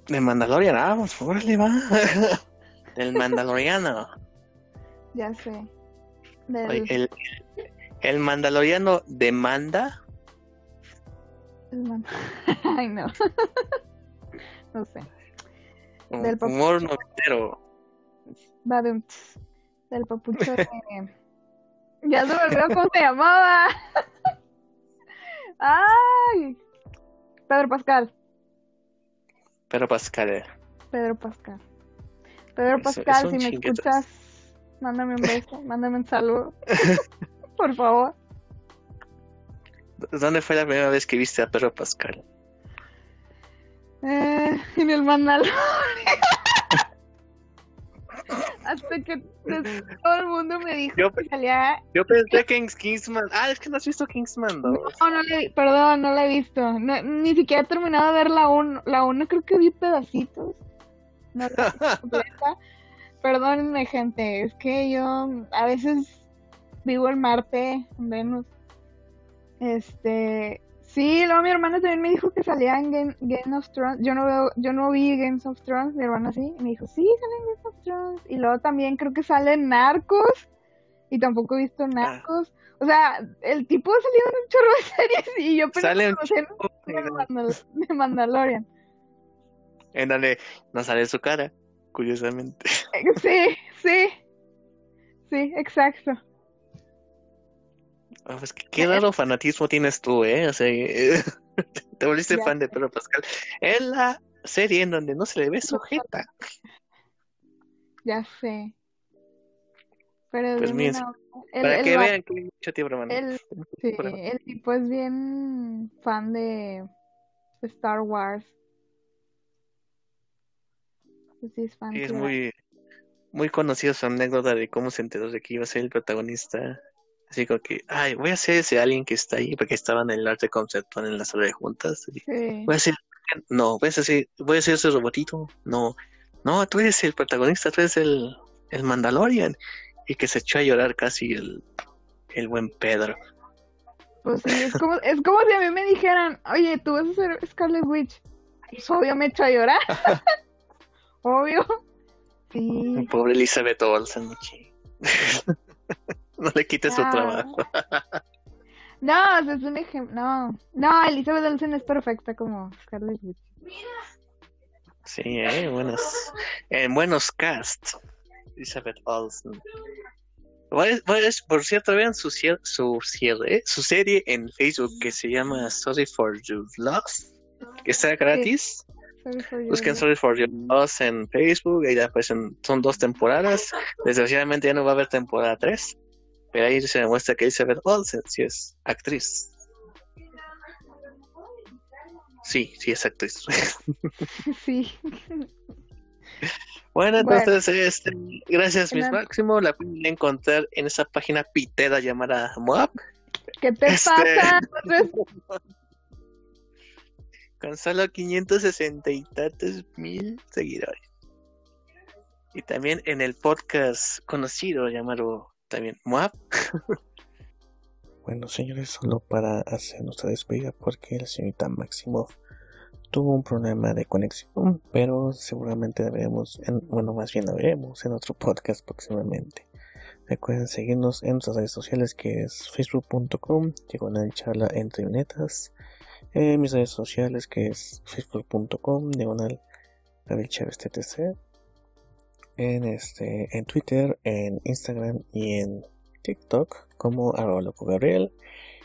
De Mandalorian, ah, vamos, órale, va. *laughs* Del Mandaloriano. Ya sé. Del, Oye, el, el Mandaloriano demanda. *laughs* Ay, no. *laughs* no sé. Del humor noventero. Va de un tss, del papucho *laughs* de... Ya se me olvidó cómo se llamaba. Ay. Pedro Pascal. Pero Pascal. Pedro Pascal. Pedro Es- es Pascal, un si me chinguetas. escuchas, mándame un beso, mándame un saludo. Por favor. ¿Dónde fue la primera vez que viste a Pedro Pascal? Eh, en el Mandalorian. *laughs* Hasta que des- todo el mundo me dijo Yo, que salía. yo pensé que en Kingsman. Ah, es que no has visto Kingsman 2. No, no le, perdón, no la he visto. No, ni siquiera he terminado de ver la 1. La 1 creo que vi pedacitos. No la *laughs* vi completa. Perdónenme, gente. Es que yo a veces vivo en Marte, en Venus. Este, sí, luego mi hermana también me dijo que salía en Game, of Thrones. Yo no veo, yo no vi Game of Thrones, mi hermana sí, y me dijo, sí, sale en Game of Thrones. Y luego también creo que sale en Narcos, y tampoco he visto ah. Narcos. O sea, el tipo ha salido en un chorro de series y yo pensé que de Mandalorian. En donde no sale su cara, curiosamente. Sí, sí. Sí, exacto. Ah, pues qué raro fanatismo tienes tú, ¿eh? O sea, *laughs* te volviste fan de Pedro Pascal. Es la serie en donde no se le ve sujeta. Ya sé. Pero pues mira, para que vean que hay mucho tiempo, hermano. El, sí, el tipo es bien fan de Star Wars. Pues sí, es fan. Es muy, muy conocida su anécdota de cómo se enteró de que iba a ser el protagonista. Así como que, ay, voy a ser ese alguien que está ahí, porque estaba en el arte conceptual en la sala de juntas. Voy a ser, no, voy a ser, voy a ser ese robotito. No, no, tú eres el protagonista, tú eres el, el Mandalorian y que se echó a llorar casi el, el buen Pedro. Pues sí, es como, es como si a mí me dijeran, oye, tú vas a ser Scarlet Witch. Pues obvio me echo a llorar. *laughs* obvio. Sí. Pobre Elizabeth Olsen, *laughs* no le quites su trabajo. no, es un ejemplo. No, no, Elizabeth Olsen es perfecta como Scarlet Witch. Sí, eh, buenos, en buenos casts. Elizabeth Olsen. Por cierto, vean su, su cierre, su serie en Facebook que se llama Sorry for Your Loss, que está gratis. Busquen Sorry for Your Loss en Facebook, ahí aparecen, son dos temporadas. Desgraciadamente ya no va a haber temporada 3, pero ahí se demuestra que Elizabeth Olsen sí es actriz. Sí, sí es actriz. *laughs* Sí. Bueno, entonces, este, gracias, Miss Máximo. La pueden encontrar en esa página pitera llamada Moab. ¿Qué te este, pasa? *laughs* Con solo 560 y tantos mil seguidores. Y también en el podcast conocido llamado también Moab. bueno, señores, solo para hacer nuestra despedida, porque la señorita Máximo tuvo un problema de conexión, pero seguramente veremos, en, bueno, más bien la veremos en otro podcast próximamente. Recuerden seguirnos en nuestras redes sociales que es facebook.com, diagonal charla entre netas, en mis redes sociales que es facebook.com, diagonal David Chávez TTC, en, este, en Twitter, en Instagram y en TikTok como arroba loco Gabriel.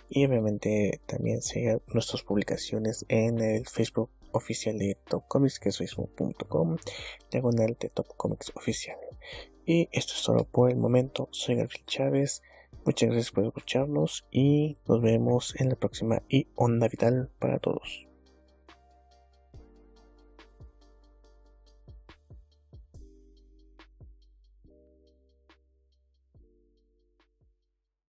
Y obviamente también sigan nuestras publicaciones en el Facebook oficial de Top Comics, que es facebook.com, diagonal de Top Comics oficial. Y esto es todo por el momento. Soy Gabriel Chávez. Muchas gracias por escucharnos y nos vemos en la próxima y onda vital para todos.